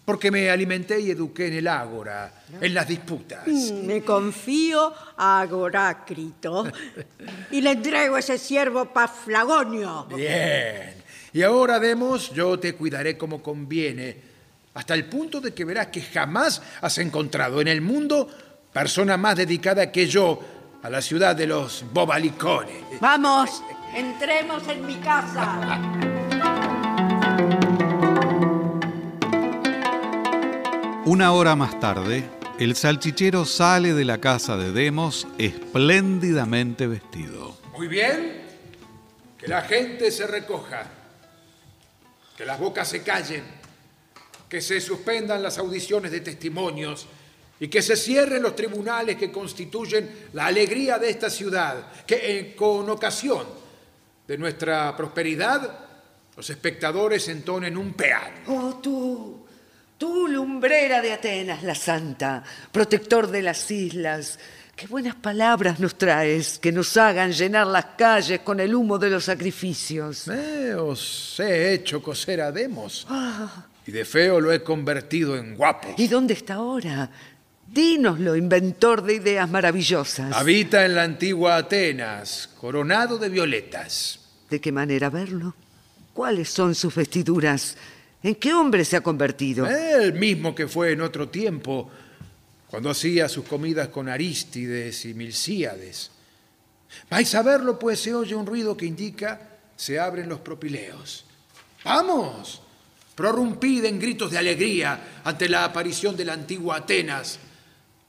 porque me alimenté y eduqué en el ágora, en las disputas.
Mm, Me confío a Agorácrito y le entrego ese siervo Paflagonio.
Bien. Y ahora, Demos, yo te cuidaré como conviene, hasta el punto de que verás que jamás has encontrado en el mundo persona más dedicada que yo a la ciudad de los bobalicones.
Vamos, entremos en mi casa. [LAUGHS]
Una hora más tarde, el salchichero sale de la casa de Demos espléndidamente vestido.
Muy bien. Que la gente se recoja. Que las bocas se callen. Que se suspendan las audiciones de testimonios. Y que se cierren los tribunales que constituyen la alegría de esta ciudad. Que eh, con ocasión de nuestra prosperidad, los espectadores entonen un peán.
Oh, tú, tú, lumbrera de Atenas, la santa, protector de las islas, qué buenas palabras nos traes que nos hagan llenar las calles con el humo de los sacrificios.
Eh, os he hecho coser a Demos. Y de feo lo he convertido en guapo.
¿Y dónde está ahora? Dínoslo, inventor de ideas maravillosas.
Habita en la antigua Atenas, coronado de violetas.
¿De qué manera verlo? ¿Cuáles son sus vestiduras? ¿En qué hombre se ha convertido?
El mismo que fue en otro tiempo, cuando hacía sus comidas con Arístides y Milcíades. Vais a verlo, pues se oye un ruido que indica se abren los propileos. ¡Vamos! Prorrumpid en gritos de alegría ante la aparición de la antigua Atenas,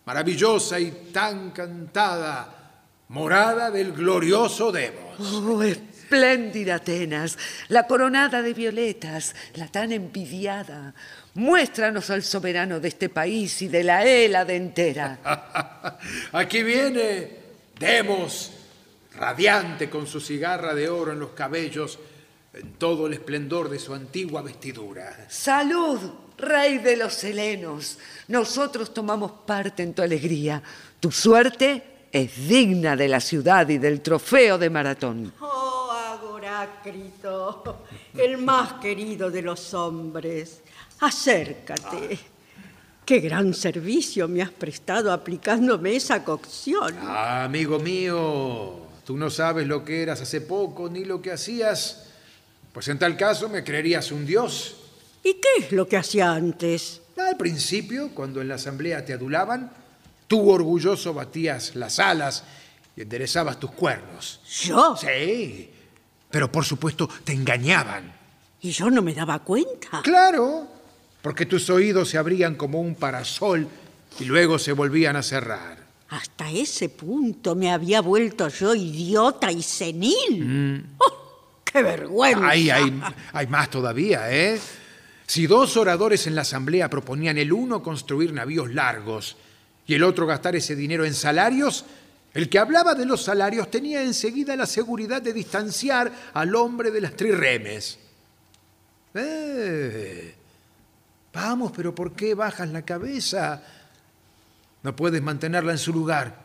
maravillosa y tan cantada, morada del glorioso Demos.
Oh, espléndida Atenas, la coronada de violetas, la tan envidiada. Muéstranos al soberano de este país y de la Hélade entera. [LAUGHS]
Aquí viene Demos, radiante con su cigarra de oro en los cabellos, en todo el esplendor de su antigua vestidura.
Salud, rey de los helenos. Nosotros tomamos parte en tu alegría. Tu suerte es digna de la ciudad y del trofeo de maratón.
Agorácrito, el más querido de los hombres. Acércate. Qué gran servicio me has prestado aplicándome esa cocción.
Ah, amigo mío, tú no sabes lo que eras hace poco ni lo que hacías. Pues en tal caso me creerías un dios.
¿Y qué es lo que hacía antes?
Al principio, cuando en la asamblea te adulaban, tú orgulloso batías las alas y enderezabas tus cuernos.
¿Yo?
Sí, pero por supuesto te engañaban.
¿Y yo no me daba cuenta?
Claro, porque tus oídos se abrían como un parasol y luego se volvían a cerrar.
Hasta ese punto me había vuelto yo idiota y senil. ¡Oh, ¡Qué vergüenza!
Hay, hay, hay más todavía, ¿eh? Si dos oradores en la asamblea proponían el uno construir navíos largos y el otro gastar ese dinero en salarios, el que hablaba de los salarios tenía enseguida la seguridad de distanciar al hombre de las trirremes. Eh, vamos, pero ¿por qué bajas la cabeza? No puedes mantenerla en su lugar.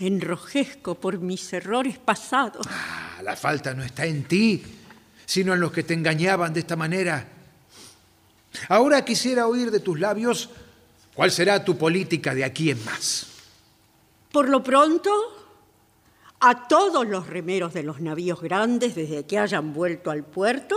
Enrojezco por mis errores pasados.
Ah, la falta no está en ti, sino en los que te engañaban de esta manera. Ahora quisiera oír de tus labios cuál será tu política de aquí en más.
Por lo pronto, a todos los remeros de los navíos grandes, desde que hayan vuelto al puerto,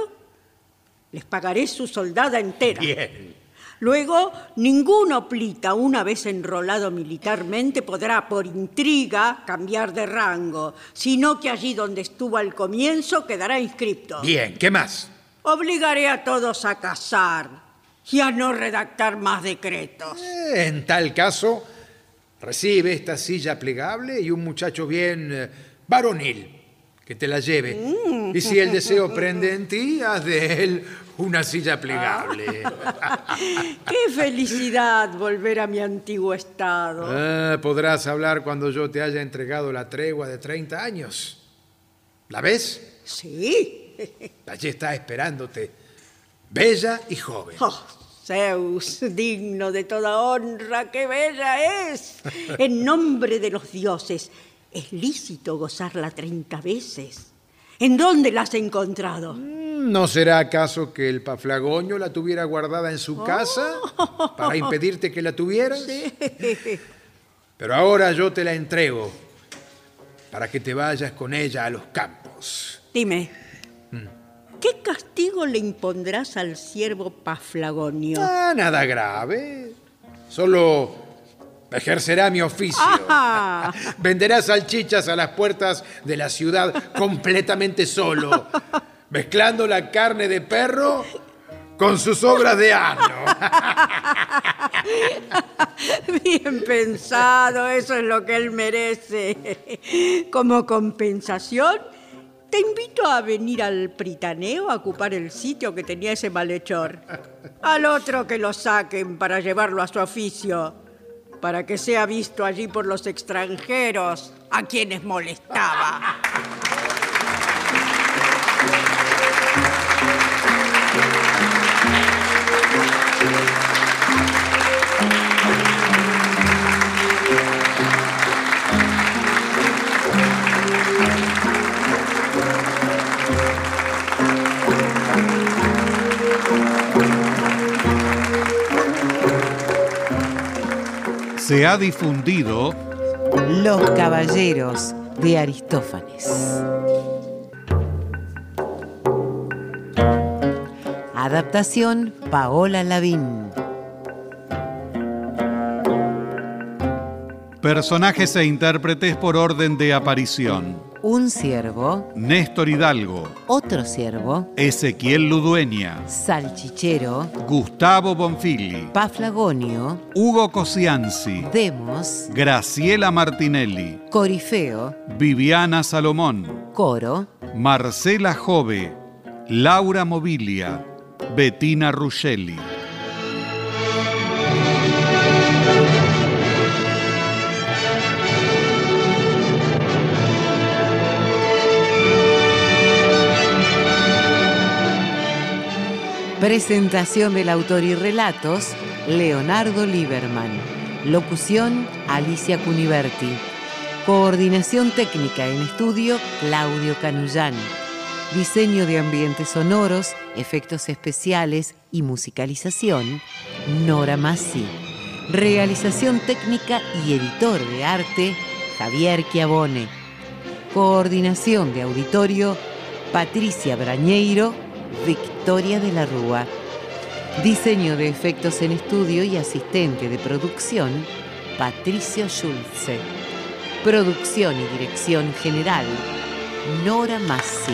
les pagaré su soldada entera.
Bien.
Luego, ningún oplita, una vez enrolado militarmente, podrá por intriga cambiar de rango, sino que allí donde estuvo al comienzo quedará inscripto.
Bien, ¿qué más?
Obligaré a todos a casar y a no redactar más decretos.
Eh, en tal caso, recibe esta silla plegable y un muchacho bien eh, varonil que te la lleve. Y si el deseo [LAUGHS] prende en ti, haz de él una silla plegable. [LAUGHS]
¡Qué felicidad volver a mi antiguo estado!
Ah, podrás hablar cuando yo te haya entregado la tregua de 30 años. ¿La ves?
Sí.
Allí está esperándote, bella y joven.
Oh, Zeus, digno de toda honra, qué bella es. En nombre de los dioses, ¿es lícito gozarla 30 veces? ¿En dónde la has encontrado?
¿No será acaso que el paflagoño la tuviera guardada en su casa para impedirte que la tuvieras?
Sí.
Pero ahora yo te la entrego para que te vayas con ella a los campos.
Dime, ¿qué castigo le impondrás al siervo Paflagonio?
Ah, nada grave. Solo ejercerá mi oficio.
Ah. [LAUGHS]
Venderá salchichas a las puertas de la ciudad completamente solo, mezclando la carne de perro con sus obras de ano. [LAUGHS]
Bien pensado, eso es lo que él merece. Como compensación, te invito a venir al Pritaneo a ocupar el sitio que tenía ese malhechor. Al otro que lo saquen para llevarlo a su oficio, para que sea visto allí por los extranjeros a quienes molestaba.
Se ha difundido
Los Caballeros de Aristófanes. Adaptación Paola Lavín.
personajes e intérpretes por orden de aparición.
Un ciervo,
Néstor Hidalgo,
otro ciervo,
Ezequiel Ludueña,
salchichero,
Gustavo Bonfili,
paflagonio,
Hugo Cosianzi,
demos,
Graciela Martinelli,
corifeo,
Viviana Salomón,
coro,
Marcela Jove, Laura Mobilia, Bettina Ruggeli.
Presentación del autor y relatos, Leonardo Lieberman. Locución, Alicia Cuniverti. Coordinación técnica en estudio, Claudio Canullán. Diseño de ambientes sonoros, efectos especiales y musicalización, Nora Massi. Realización técnica y editor de arte, Javier Chiavone. Coordinación de auditorio, Patricia Brañeiro, Victoria de la Rúa. Diseño de efectos en estudio y asistente de producción, Patricio Schulze. Producción y dirección general, Nora Massi.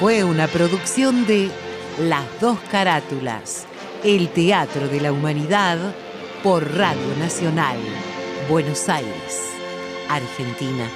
Fue una producción de Las dos carátulas, el Teatro de la Humanidad por Radio Nacional, Buenos Aires, Argentina.